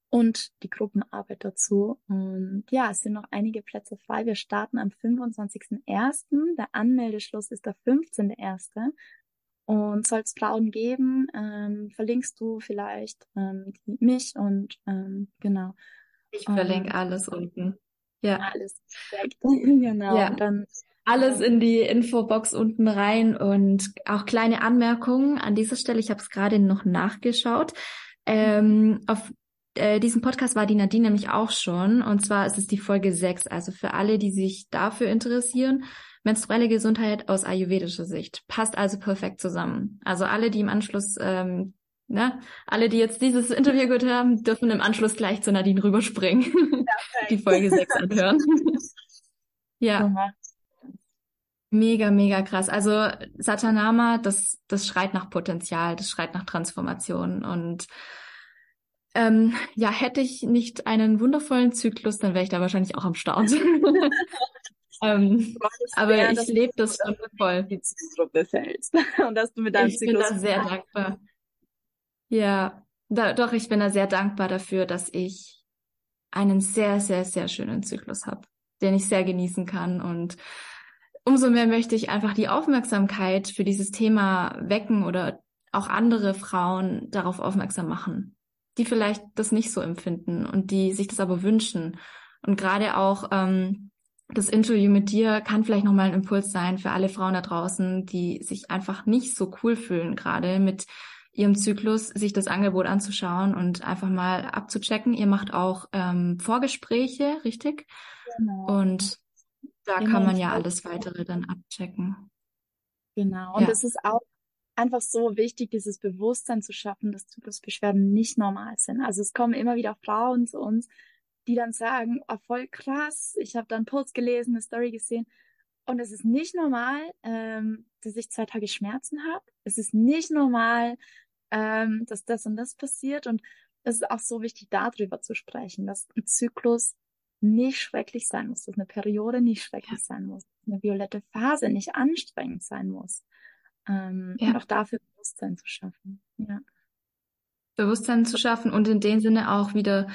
und die Gruppenarbeit dazu. Und ja, es sind noch einige Plätze frei. Wir starten am 25.01. Der Anmeldeschluss ist der 15.01. Und soll es Frauen geben, ähm, verlinkst du vielleicht ähm, mich und ähm, genau. Ich verlinke und, alles unten. Ja. Alles perfekt. (laughs) genau. Ja. Dann alles in die Infobox unten rein und auch kleine Anmerkungen an dieser Stelle. Ich habe es gerade noch nachgeschaut. Ähm, auf äh, diesem Podcast war die Nadine nämlich auch schon. Und zwar ist es die Folge 6. Also für alle, die sich dafür interessieren, menstruelle Gesundheit aus ayurvedischer Sicht. Passt also perfekt zusammen. Also alle, die im Anschluss, ähm, ne, alle, die jetzt dieses Interview gehört haben, dürfen im Anschluss gleich zu Nadine rüberspringen. (laughs) die Folge 6 anhören. (laughs) ja. Mega, mega krass. Also Satanama, das, das schreit nach Potenzial, das schreit nach Transformation. Und ähm, ja, hätte ich nicht einen wundervollen Zyklus, dann wäre ich da wahrscheinlich auch am Start. (laughs) ähm, aber ja, ich lebe das schon voll. Die Zielgruppe fällst. (laughs) Und dass du mit deinem ich Zyklus. Ich bin da sehr dankbar. Ja, da, doch, ich bin da sehr dankbar dafür, dass ich einen sehr, sehr, sehr schönen Zyklus habe, den ich sehr genießen kann und umso mehr möchte ich einfach die Aufmerksamkeit für dieses Thema wecken oder auch andere Frauen darauf aufmerksam machen, die vielleicht das nicht so empfinden und die sich das aber wünschen. Und gerade auch ähm, das Interview mit dir kann vielleicht nochmal ein Impuls sein für alle Frauen da draußen, die sich einfach nicht so cool fühlen, gerade mit ihrem Zyklus, sich das Angebot anzuschauen und einfach mal abzuchecken. Ihr macht auch ähm, Vorgespräche, richtig? Genau. Und da genau, kann man ja alles weitere dann abchecken. Genau. Und es ist auch einfach so wichtig, dieses Bewusstsein zu schaffen, dass Zyklusbeschwerden nicht normal sind. Also es kommen immer wieder Frauen zu uns, die dann sagen, oh, voll krass, ich habe da einen Post gelesen, eine Story gesehen. Und es ist nicht normal, ähm, dass ich zwei Tage Schmerzen habe. Es ist nicht normal, ähm, dass das und das passiert. Und es ist auch so wichtig, darüber zu sprechen, dass ein Zyklus nicht schrecklich sein muss, dass eine Periode nicht schrecklich sein muss, dass eine violette Phase nicht anstrengend sein muss. Ähm, ja. Und auch dafür Bewusstsein zu schaffen. Ja. Bewusstsein zu schaffen und in dem Sinne auch wieder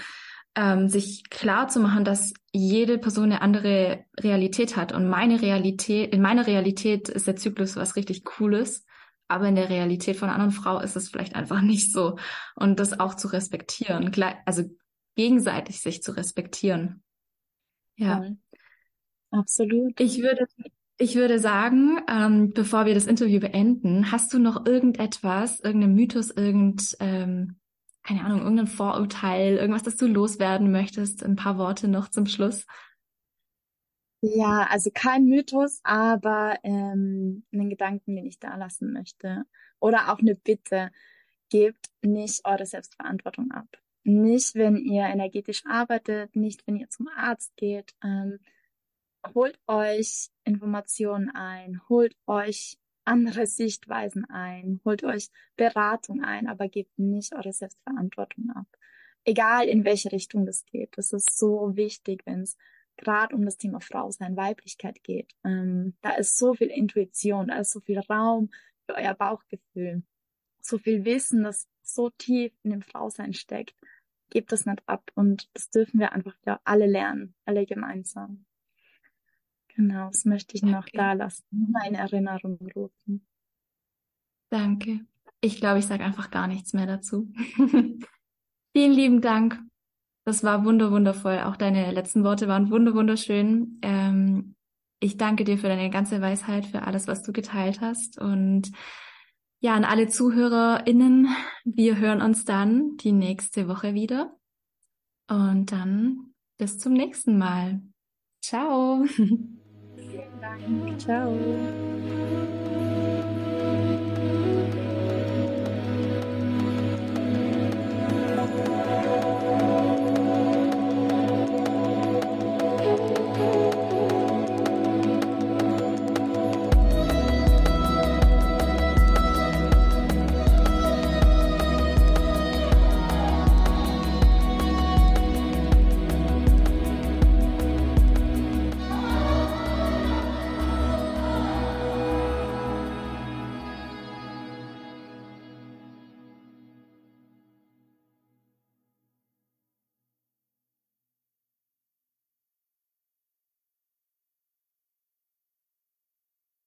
ähm, sich klar zu machen, dass jede Person eine andere Realität hat. Und meine Realität, in meiner Realität ist der Zyklus was richtig Cooles, aber in der Realität von einer anderen Frau ist es vielleicht einfach nicht so. Und das auch zu respektieren, also gegenseitig sich zu respektieren. Ja. Voll. Absolut. Ich würde, ich würde sagen, ähm, bevor wir das Interview beenden, hast du noch irgendetwas, irgendeinen Mythos, irgend, ähm, keine Ahnung, irgendein Vorurteil, irgendwas, das du loswerden möchtest? Ein paar Worte noch zum Schluss. Ja, also kein Mythos, aber ähm, einen Gedanken, den ich da lassen möchte. Oder auch eine Bitte. Gebt nicht eure Selbstverantwortung ab. Nicht, wenn ihr energetisch arbeitet, nicht, wenn ihr zum Arzt geht. Ähm, holt euch Informationen ein, holt euch andere Sichtweisen ein, holt euch Beratung ein, aber gebt nicht eure Selbstverantwortung ab. Egal in welche Richtung das geht. Das ist so wichtig, wenn es gerade um das Thema Frau sein, Weiblichkeit geht. Ähm, da ist so viel Intuition, da ist so viel Raum für euer Bauchgefühl, so viel Wissen, das so tief in dem Frausein steckt gebt das nicht ab und das dürfen wir einfach ja alle lernen, alle gemeinsam. Genau, das möchte ich noch da lassen, meine Erinnerung rufen. Danke. Ich glaube, ich sage einfach gar nichts mehr dazu. (laughs) Vielen lieben Dank. Das war wunder wundervoll. Auch deine letzten Worte waren wunder wunderschön. Ähm, ich danke dir für deine ganze Weisheit, für alles, was du geteilt hast und ja, an alle ZuhörerInnen, wir hören uns dann die nächste Woche wieder. Und dann bis zum nächsten Mal. Ciao. Vielen Dank. Ciao.